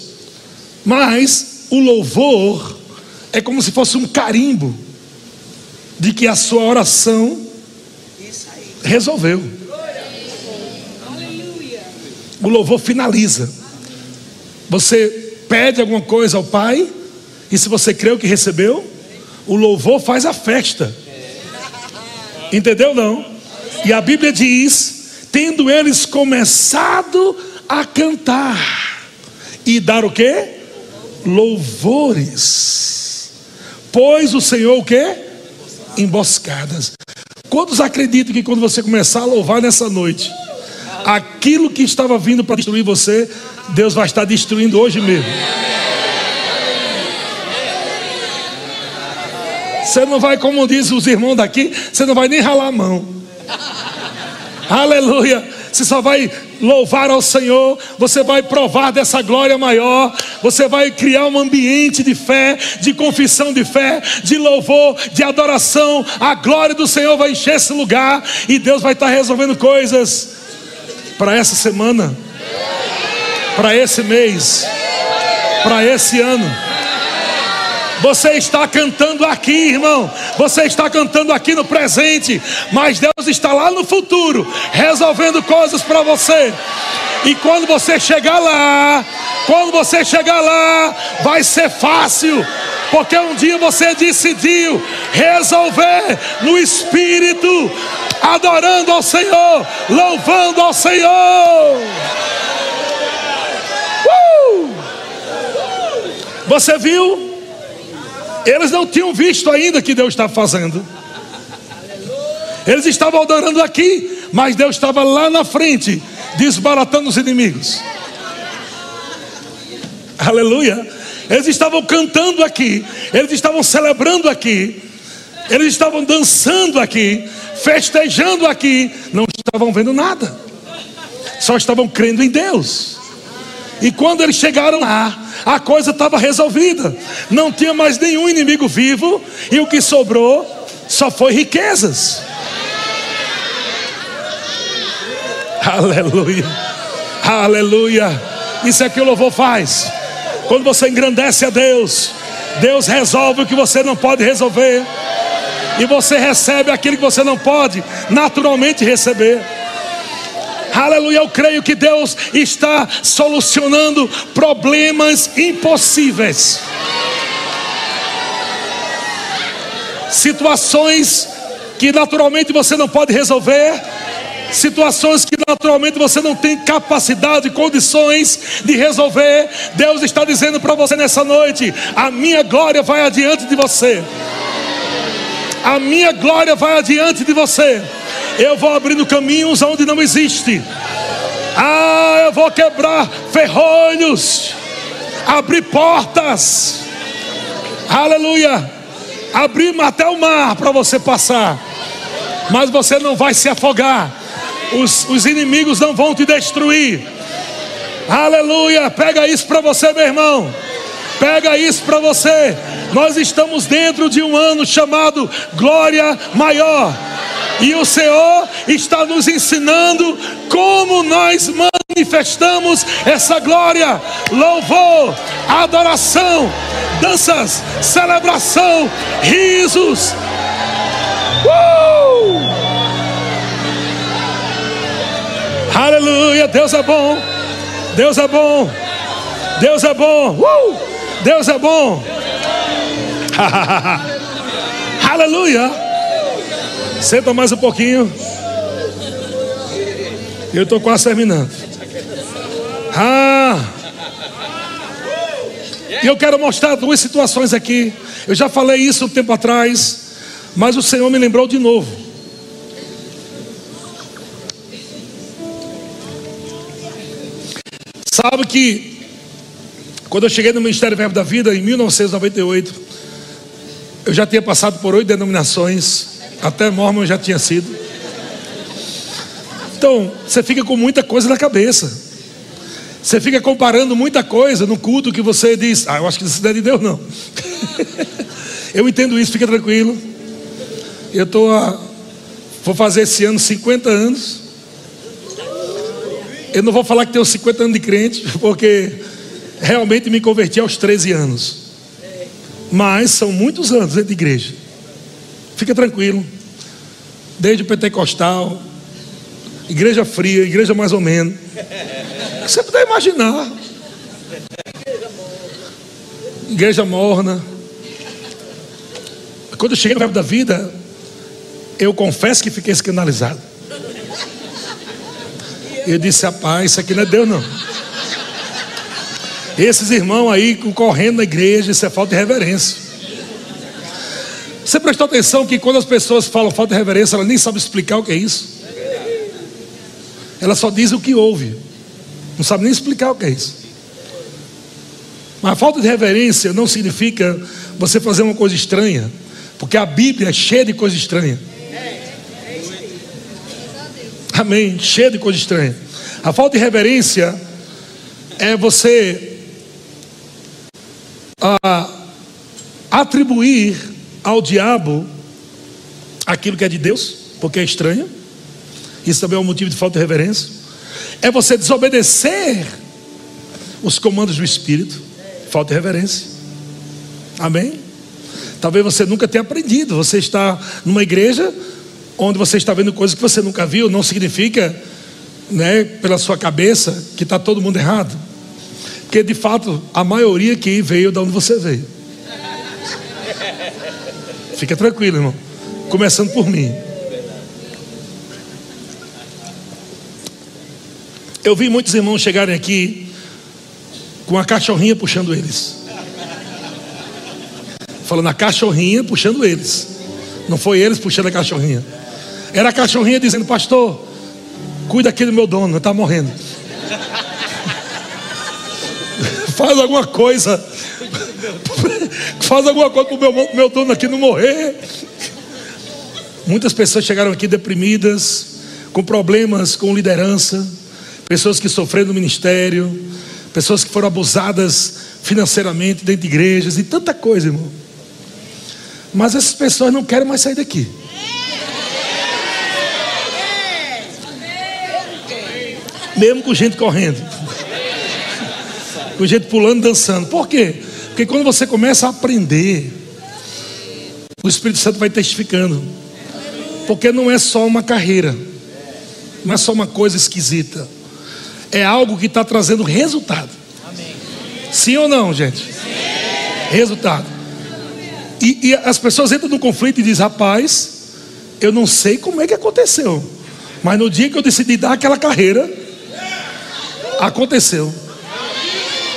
Mas o louvor é como se fosse um carimbo de que a sua oração resolveu. O louvor finaliza. Você pede alguma coisa ao Pai, e se você creu que recebeu, o louvor faz a festa. Entendeu? Não? E a Bíblia diz: tendo eles começado a cantar e dar o que? Louvores. Pois o Senhor o quê? Emboscadas. Quantos acreditam que quando você começar a louvar nessa noite, aquilo que estava vindo para destruir você, Deus vai estar destruindo hoje mesmo? Você não vai, como dizem os irmãos daqui, você não vai nem ralar a mão. Aleluia. Você só vai louvar ao Senhor, você vai provar dessa glória maior, você vai criar um ambiente de fé, de confissão de fé, de louvor, de adoração. A glória do Senhor vai encher esse lugar e Deus vai estar resolvendo coisas para essa semana, para esse mês, para esse ano. Você está cantando aqui, irmão. Você está cantando aqui no presente, mas Deus está lá no futuro, resolvendo coisas para você. E quando você chegar lá, quando você chegar lá, vai ser fácil, porque um dia você decidiu resolver no espírito, adorando ao Senhor, louvando ao Senhor. Uh! Você viu? Eles não tinham visto ainda que Deus estava fazendo. Eles estavam adorando aqui, mas Deus estava lá na frente, desbaratando os inimigos. Aleluia. Eles estavam cantando aqui, eles estavam celebrando aqui, eles estavam dançando aqui, festejando aqui, não estavam vendo nada, só estavam crendo em Deus. E quando eles chegaram lá, a coisa estava resolvida. Não tinha mais nenhum inimigo vivo, e o que sobrou só foi riquezas. Aleluia, aleluia. Isso é que o louvor faz. Quando você engrandece a Deus, Deus resolve o que você não pode resolver, e você recebe aquilo que você não pode naturalmente receber. Aleluia, eu creio que Deus está solucionando problemas impossíveis. Situações que naturalmente você não pode resolver, situações que naturalmente você não tem capacidade, condições de resolver. Deus está dizendo para você nessa noite: a minha glória vai adiante de você. A minha glória vai adiante de você. Eu vou abrindo caminhos onde não existe. Ah, eu vou quebrar ferrolhos, abrir portas. Aleluia. Abrir até o mar para você passar. Mas você não vai se afogar. Os, os inimigos não vão te destruir. Aleluia. Pega isso para você, meu irmão. Pega isso para você. Nós estamos dentro de um ano chamado Glória Maior. E o Senhor está nos ensinando como nós manifestamos essa glória, louvor, adoração, danças, celebração, risos. Uh! Aleluia, Deus é bom, Deus é bom, Deus é bom, uh! Deus é bom. (laughs) Aleluia. Senta mais um pouquinho. Eu estou quase terminando. Ah! E eu quero mostrar duas situações aqui. Eu já falei isso um tempo atrás, mas o Senhor me lembrou de novo. Sabe que quando eu cheguei no Ministério Verbo da Vida em 1998, eu já tinha passado por oito denominações. Até Mormon já tinha sido. Então, você fica com muita coisa na cabeça. Você fica comparando muita coisa no culto que você diz, ah, eu acho que isso não é de Deus, não. (laughs) eu entendo isso, fica tranquilo. Eu estou a. Vou fazer esse ano 50 anos. Eu não vou falar que tenho 50 anos de crente, porque realmente me converti aos 13 anos. Mas são muitos anos dentro de igreja. Fica tranquilo. Desde o pentecostal, igreja fria, igreja mais ou menos. Você puder imaginar. Igreja morna. Quando eu cheguei no verbo da vida, eu confesso que fiquei escandalizado. Eu disse, rapaz, isso aqui não é Deus não. Esses irmãos aí correndo na igreja, isso é falta de reverência. prestou atenção que quando as pessoas falam falta de reverência, ela nem sabe explicar o que é isso? Ela só diz o que ouve, não sabe nem explicar o que é isso. Mas falta de reverência não significa você fazer uma coisa estranha, porque a Bíblia é cheia de coisa estranha. Amém, cheia de coisa estranha. A falta de reverência é você ah, atribuir ao diabo aquilo que é de Deus, porque é estranho. Isso também é um motivo de falta de reverência. É você desobedecer os comandos do Espírito, falta de reverência. Amém? Talvez você nunca tenha aprendido. Você está numa igreja onde você está vendo coisas que você nunca viu, não significa, né, pela sua cabeça, que está todo mundo errado. Porque de fato a maioria aqui veio de onde você veio. Fica tranquilo, irmão. Começando por mim. Eu vi muitos irmãos chegarem aqui com a cachorrinha puxando eles. Falando a cachorrinha puxando eles. Não foi eles puxando a cachorrinha. Era a cachorrinha dizendo, pastor, cuida aqui do meu dono, está morrendo. (laughs) Faz alguma coisa. (laughs) Faz alguma coisa para o meu, meu dono aqui não morrer. Muitas pessoas chegaram aqui deprimidas, com problemas com liderança, pessoas que sofreram no ministério, pessoas que foram abusadas financeiramente dentro de igrejas e tanta coisa, irmão. Mas essas pessoas não querem mais sair daqui. Mesmo com gente correndo. Com gente pulando, dançando. Por quê? Porque quando você começa a aprender, o Espírito Santo vai testificando. Porque não é só uma carreira, não é só uma coisa esquisita, é algo que está trazendo resultado. Sim ou não, gente? Resultado. E, e, as pessoas entram no conflito e dizem: rapaz, eu não sei como é que aconteceu, mas no dia que eu decidi dar aquela carreira, aconteceu.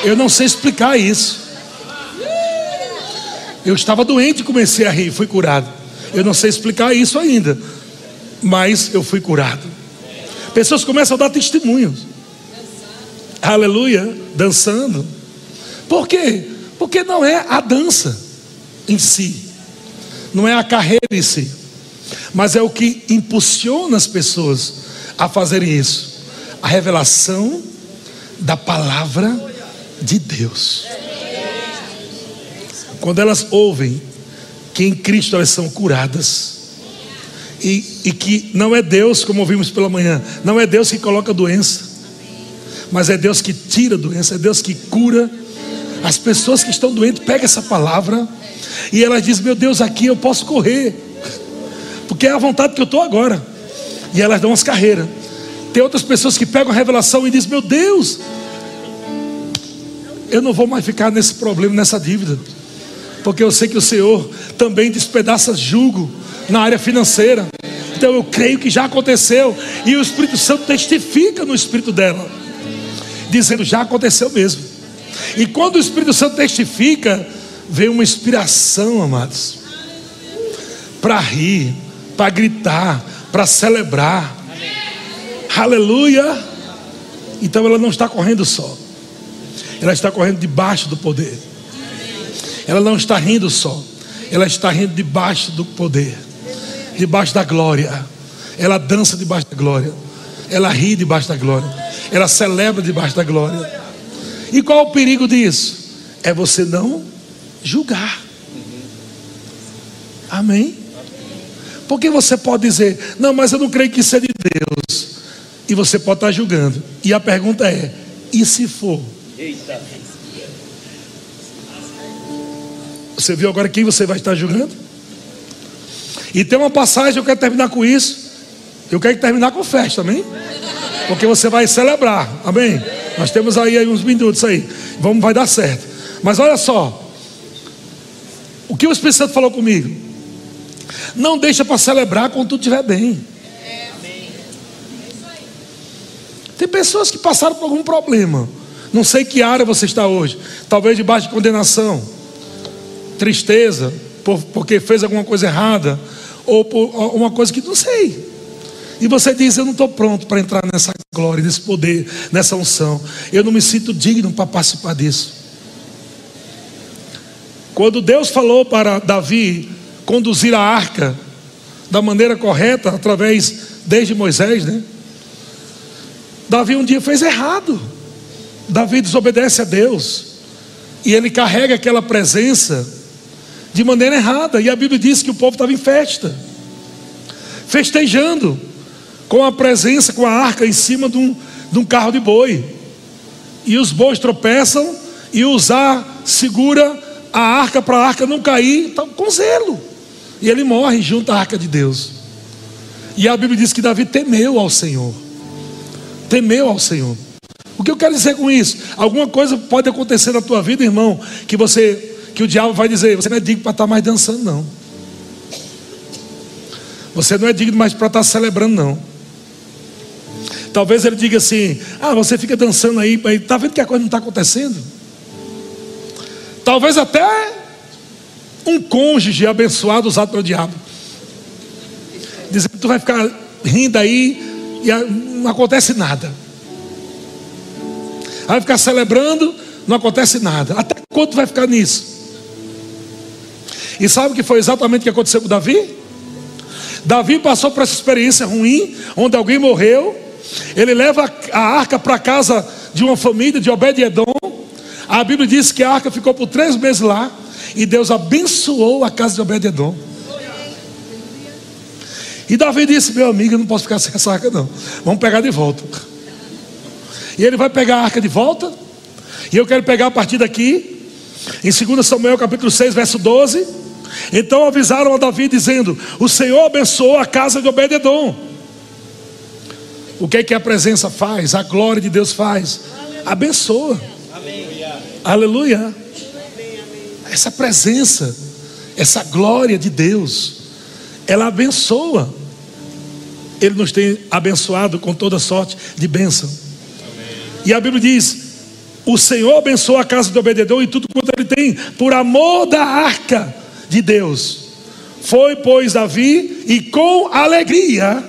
Eu não sei explicar isso. Eu estava doente e comecei a rir, fui curado. Eu não sei explicar isso ainda, mas eu fui curado. Pessoas começam a dar testemunhos. Aleluia, dançando. Por quê? Porque não é a dança em si, não é a carreira em si, mas é o que impulsiona as pessoas a fazerem isso. A revelação da palavra de Deus. Quando elas ouvem que em Cristo elas são curadas, e, e, que não é Deus, como ouvimos pela manhã, não é Deus que coloca doença, mas é Deus que tira doença, é Deus que cura. As pessoas que estão doentes pegam essa palavra e elas dizem: Meu Deus, aqui eu posso correr, porque é a vontade que eu estou agora. E elas dão umas carreiras. Tem outras pessoas que pegam a revelação e dizem: Meu Deus, eu não vou mais ficar nesse problema, nessa dívida, porque eu sei que o Senhor também despedaça julgo na área financeira. Então eu creio que já aconteceu, e o Espírito Santo testifica no espírito dela, dizendo: Já aconteceu mesmo. E quando o Espírito Santo testifica, vem uma inspiração, amados, para rir, para gritar, para celebrar. Aleluia! Então ela não está correndo só. Ela está correndo debaixo do poder. Ela não está rindo só. Ela está rindo debaixo do poder, debaixo da glória. Ela dança debaixo da glória. Ela ri debaixo da glória. Ela celebra debaixo da glória. E qual o perigo disso? É você não julgar. Amém? Porque você pode dizer, não, mas eu não creio que isso é de Deus. E você pode estar julgando. E a pergunta é: e se for? Eita. Você viu agora quem você vai estar julgando? E tem uma passagem, eu quero terminar com isso. Eu quero terminar com festa, amém? Porque você vai celebrar, amém? Nós temos aí, aí uns minutos aí. Vamos, vai dar certo. Mas olha só. O que o Espírito Santo falou comigo? Não deixa para celebrar quando tudo estiver bem. Tem pessoas que passaram por algum problema. Não sei que área você está hoje. Talvez debaixo de condenação, tristeza, por, porque fez alguma coisa errada, ou por uma coisa que não sei. E você diz: Eu não estou pronto para entrar nessa glória, nesse poder, nessa unção. Eu não me sinto digno para participar disso. Quando Deus falou para Davi conduzir a arca da maneira correta, através desde Moisés, né? Davi um dia fez errado. Davi desobedece a Deus. E ele carrega aquela presença de maneira errada. E a Bíblia diz que o povo estava em festa, festejando com a presença, com a arca em cima de um, de um carro de boi. E os bois tropeçam e usar segura a arca para a arca não cair, tá com zelo. E ele morre junto à arca de Deus. E a Bíblia diz que Davi temeu ao Senhor. Temeu ao Senhor. O que eu quero dizer com isso? Alguma coisa pode acontecer na tua vida, irmão, que você que o diabo vai dizer, você não é digno para estar mais dançando não. Você não é digno mais para estar celebrando não. Talvez ele diga assim: Ah, você fica dançando aí, está vendo que a coisa não está acontecendo? Talvez até um cônjuge abençoado usado pelo diabo, dizendo tu vai ficar rindo aí e não acontece nada. Vai ficar celebrando, não acontece nada. Até quando vai ficar nisso? E sabe o que foi exatamente o que aconteceu com Davi? Davi passou por essa experiência ruim, onde alguém morreu, ele leva a arca para casa de uma família de Obed-Edom. A Bíblia diz que a arca ficou por três meses lá. E Deus abençoou a casa de Obed-Edom. E Davi disse: Meu amigo, eu não posso ficar sem essa arca, não. Vamos pegar de volta. E ele vai pegar a arca de volta. E eu quero pegar a partir daqui, em 2 Samuel capítulo 6, verso 12. Então avisaram a Davi, dizendo: O Senhor abençoou a casa de Obed-Edom. O que é que a presença faz? A glória de Deus faz? Abençoa. Aleluia. Essa presença, essa glória de Deus, ela abençoa. Ele nos tem abençoado com toda sorte de bênção. E a Bíblia diz: O Senhor abençoa a casa do Obededon e tudo quanto ele tem, por amor da arca de Deus. Foi, pois, Davi, e com alegria,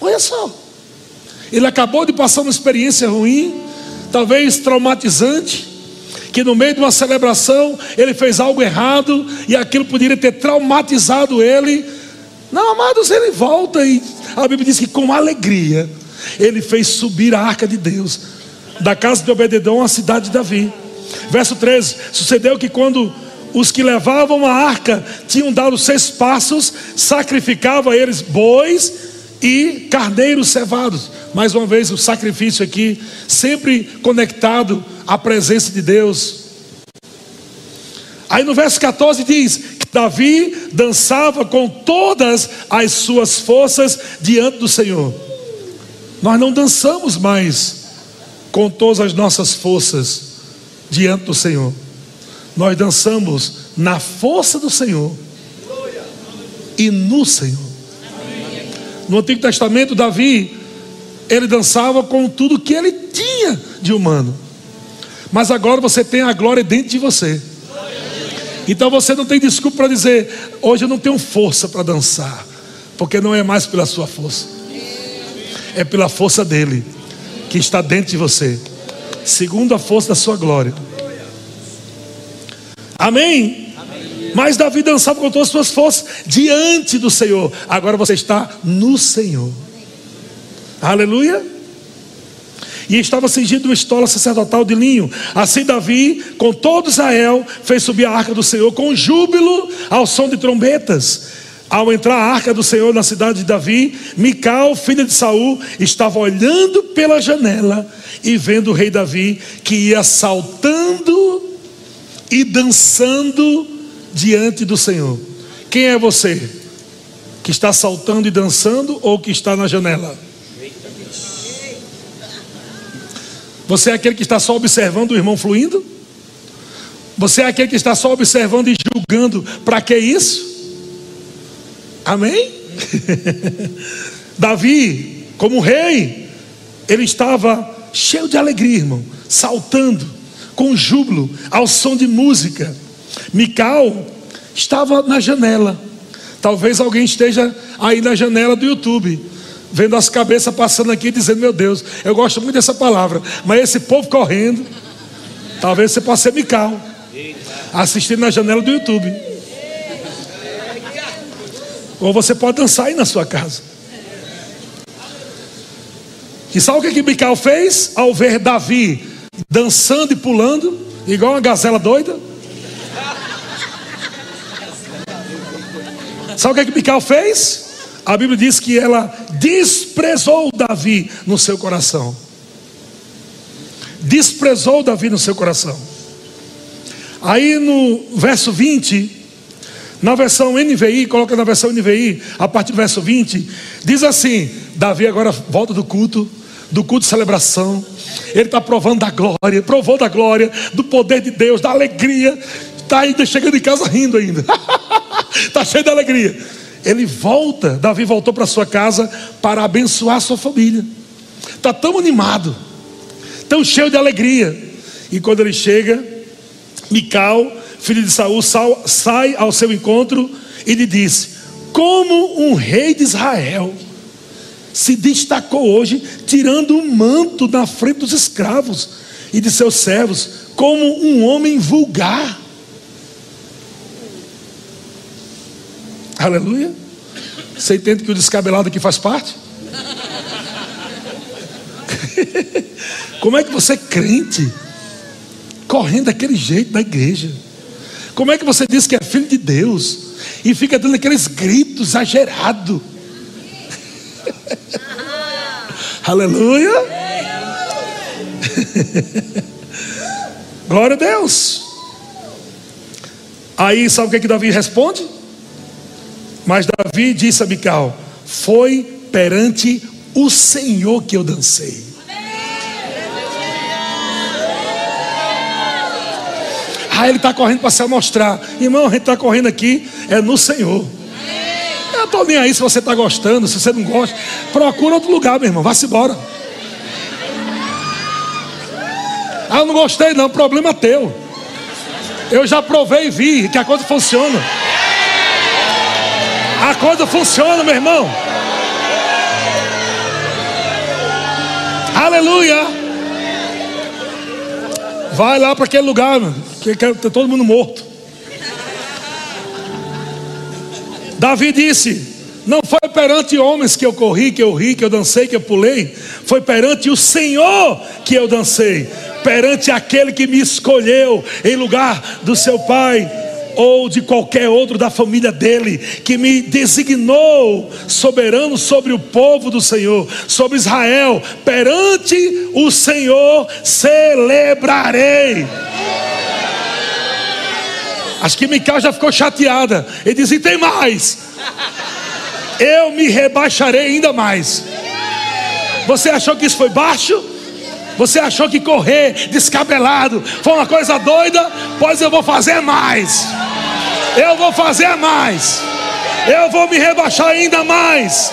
olha só, ele acabou de passar uma experiência ruim, talvez traumatizante, que no meio de uma celebração ele fez algo errado e aquilo poderia ter traumatizado ele. Não, amados, ele volta e a Bíblia diz que com alegria ele fez subir a arca de Deus da casa de Obededão à cidade de Davi. Verso 13: Sucedeu que quando os que levavam a arca tinham dado seis passos, sacrificava eles bois e carneiros cevados. Mais uma vez, o sacrifício aqui, sempre conectado à presença de Deus. Aí no verso 14 diz que Davi dançava com todas as suas forças diante do Senhor. Nós não dançamos mais com todas as nossas forças diante do Senhor. Nós dançamos na força do Senhor e no Senhor. No Antigo Testamento, Davi, ele dançava com tudo que ele tinha de humano. Mas agora você tem a glória dentro de você. Então você não tem desculpa para dizer, hoje eu não tenho força para dançar, porque não é mais pela sua força, é pela força dele que está dentro de você, segundo a força da sua glória. Amém? Mas Davi dançava com todas as suas forças diante do Senhor. Agora você está no Senhor. Aleluia. E estava cingido uma estola sacerdotal de linho. Assim Davi, com todo Israel, fez subir a arca do Senhor com júbilo ao som de trombetas. Ao entrar a arca do Senhor na cidade de Davi, Mical, filha de Saul, estava olhando pela janela e vendo o rei Davi que ia saltando e dançando diante do Senhor. Quem é você? Que está saltando e dançando ou que está na janela? Você é aquele que está só observando o irmão fluindo? Você é aquele que está só observando e julgando? Para que isso? Amém? (laughs) Davi, como rei, ele estava cheio de alegria, irmão, saltando, com júbilo, ao som de música. Mical, estava na janela. Talvez alguém esteja aí na janela do YouTube, vendo as cabeças passando aqui, dizendo: Meu Deus, eu gosto muito dessa palavra, mas esse povo correndo, talvez você possa ser Mical, assistindo na janela do YouTube. Ou você pode dançar aí na sua casa. E sabe o que, que Mical fez ao ver Davi dançando e pulando, igual uma gazela doida? Sabe o que, que Mical fez? A Bíblia diz que ela desprezou Davi no seu coração. Desprezou Davi no seu coração. Aí no verso 20, na versão NVI, coloca na versão NVI, a partir do verso 20, diz assim: Davi agora volta do culto, do culto de celebração. Ele está provando da glória, provou da glória, do poder de Deus, da alegria. Está ainda chegando em casa rindo ainda. Está (laughs) cheio de alegria. Ele volta, Davi voltou para sua casa para abençoar sua família. Está tão animado, tão cheio de alegria. E quando ele chega, Mical, filho de Saul, sai ao seu encontro e lhe disse: Como um rei de Israel se destacou hoje, tirando o manto na frente dos escravos e de seus servos, como um homem vulgar. Aleluia. Você entende que o descabelado aqui faz parte? (laughs) Como é que você é crente, correndo daquele jeito da igreja? Como é que você diz que é filho de Deus e fica dando aqueles gritos exagerados? (laughs) Aleluia! (laughs) Glória a Deus! Aí sabe o que, é que Davi responde? Mas Davi disse a Mical: Foi perante o Senhor que eu dancei. Ah, ele está correndo para se mostrar. Irmão, a gente está correndo aqui, é no Senhor. Eu estou nem aí se você está gostando, se você não gosta. Procura outro lugar, meu irmão. Vá-se embora. Ah, eu não gostei, não. Problema teu. Eu já provei e vi que a coisa funciona. A coisa funciona, meu irmão. Aleluia. Vai lá para aquele lugar, que quer ter todo mundo morto. Davi disse: Não foi perante homens que eu corri, que eu ri, que eu dancei, que eu pulei. Foi perante o Senhor que eu dancei. Perante aquele que me escolheu em lugar do seu pai ou de qualquer outro da família dele, que me designou soberano sobre o povo do Senhor, sobre Israel, perante o Senhor celebrarei. Acho que Micael já ficou chateada. Ele diz: e tem mais. Eu me rebaixarei ainda mais. Você achou que isso foi baixo? Você achou que correr descabelado foi uma coisa doida? Pois eu vou fazer mais. Eu vou fazer mais. Eu vou me rebaixar ainda mais.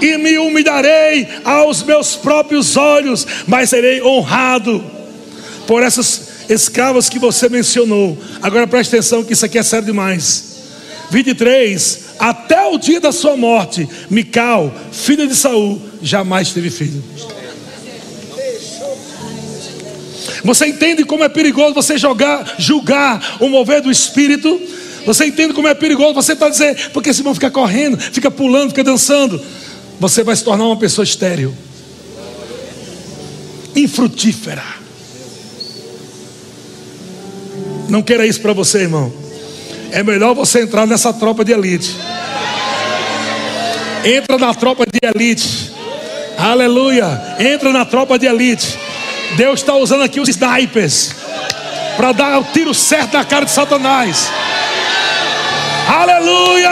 E me humilharei aos meus próprios olhos, mas serei honrado por essas escravas que você mencionou. Agora preste atenção que isso aqui é sério demais. 23. Até o dia da sua morte, Mical, filha de Saul, jamais teve filho. Você entende como é perigoso você jogar, julgar o mover do Espírito? Você entende como é perigoso você está dizendo, porque esse irmão fica correndo, fica pulando, fica dançando. Você vai se tornar uma pessoa estéril, infrutífera. Não queira isso para você, irmão. É melhor você entrar nessa tropa de elite. Entra na tropa de elite. Aleluia. Entra na tropa de elite. Deus está usando aqui os snipers para dar o tiro certo na cara de Satanás. Aleluia!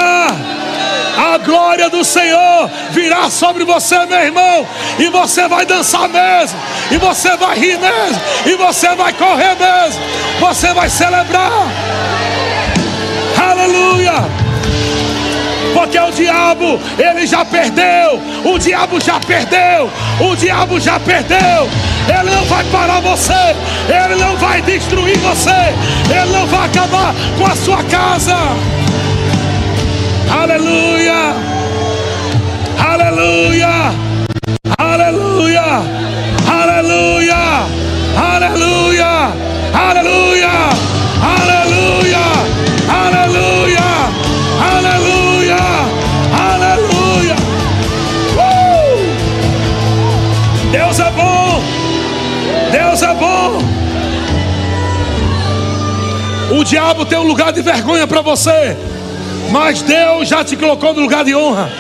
A glória do Senhor virá sobre você, meu irmão, e você vai dançar mesmo, e você vai rir mesmo, e você vai correr mesmo, você vai celebrar. Aleluia! porque o diabo, ele já perdeu, o diabo já perdeu, o diabo já perdeu, Ele não vai parar você, Ele não vai destruir você, Ele não vai acabar com a sua casa. Aleluia, aleluia, aleluia, aleluia, aleluia, aleluia, aleluia, Deus é bom. O diabo tem um lugar de vergonha para você, mas Deus já te colocou no lugar de honra.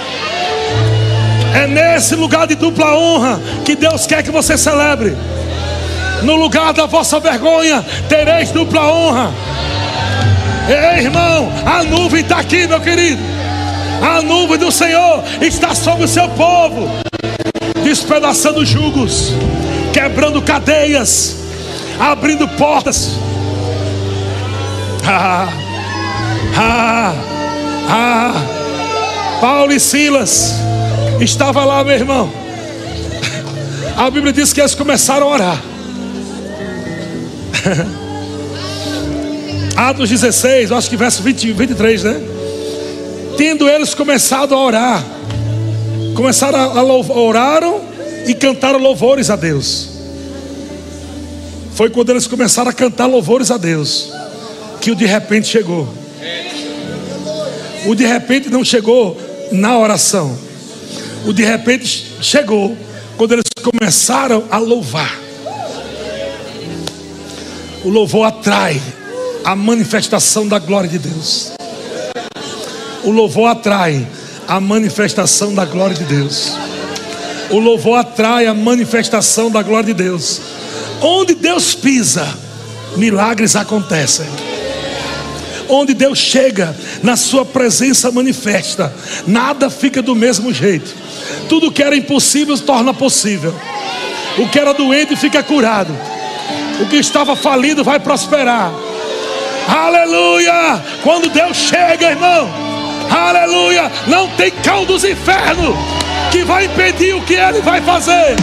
É nesse lugar de dupla honra que Deus quer que você celebre. No lugar da vossa vergonha, tereis dupla honra. Ei, irmão, a nuvem está aqui, meu querido. A nuvem do Senhor está sobre o seu povo, despedaçando jugos, quebrando cadeias, abrindo portas. Ah, ah, ah. Paulo e Silas estava lá, meu irmão. A Bíblia diz que eles começaram a orar. (laughs) Atos 16, acho que verso 20, 23, né? Tendo eles começado a orar, começaram a, a e cantaram louvores a Deus. Foi quando eles começaram a cantar louvores a Deus que o de repente chegou. O de repente não chegou na oração. O de repente chegou quando eles começaram a louvar. O louvor atrai a manifestação da glória de Deus. O louvor atrai a manifestação da glória de Deus. O louvor atrai a manifestação da glória de Deus. Onde Deus pisa, milagres acontecem. Onde Deus chega, na sua presença manifesta, nada fica do mesmo jeito. Tudo que era impossível se torna possível. O que era doente fica curado. O que estava falido vai prosperar. Aleluia! Quando Deus chega, irmão, aleluia! Não tem cão dos infernos que vai impedir o que Ele vai fazer.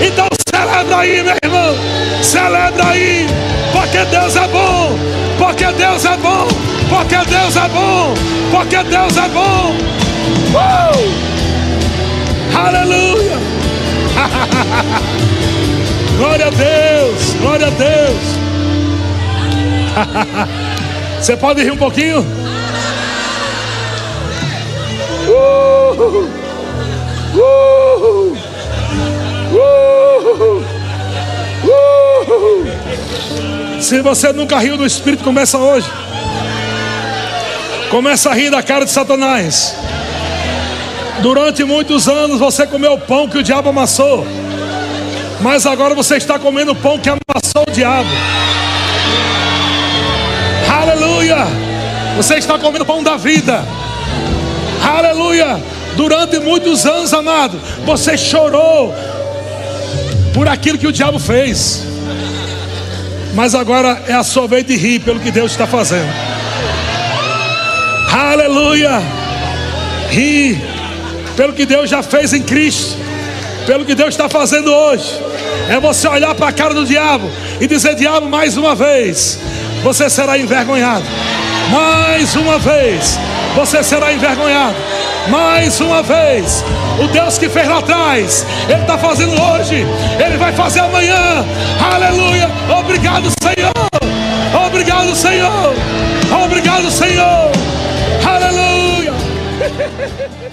Então celebra aí, meu irmão, celebra aí, porque Deus é bom, porque Deus é bom, porque Deus é bom, porque Deus é bom. Uh! Aleluia! (laughs) glória a Deus, glória a Deus. (laughs) Você pode rir um pouquinho? Uh, Se você nunca riu do Espírito, começa hoje. Começa a rir da cara de Satanás. Durante muitos anos você comeu o pão que o diabo amassou. Mas agora você está comendo o pão que amassou o diabo. Aleluia! Você está comendo o pão da vida. Aleluia! Durante muitos anos, amado, você chorou por aquilo que o diabo fez. Mas agora é a sua vez de rir pelo que Deus está fazendo. Aleluia! Rir pelo que Deus já fez em Cristo, pelo que Deus está fazendo hoje. É você olhar para a cara do diabo e dizer: Diabo, mais uma vez, você será envergonhado. Mais uma vez, você será envergonhado. Mais uma vez, o Deus que fez lá atrás, Ele está fazendo hoje, Ele vai fazer amanhã. Aleluia! Obrigado, Senhor. Obrigado, Senhor. Obrigado, Senhor. Aleluia. (laughs)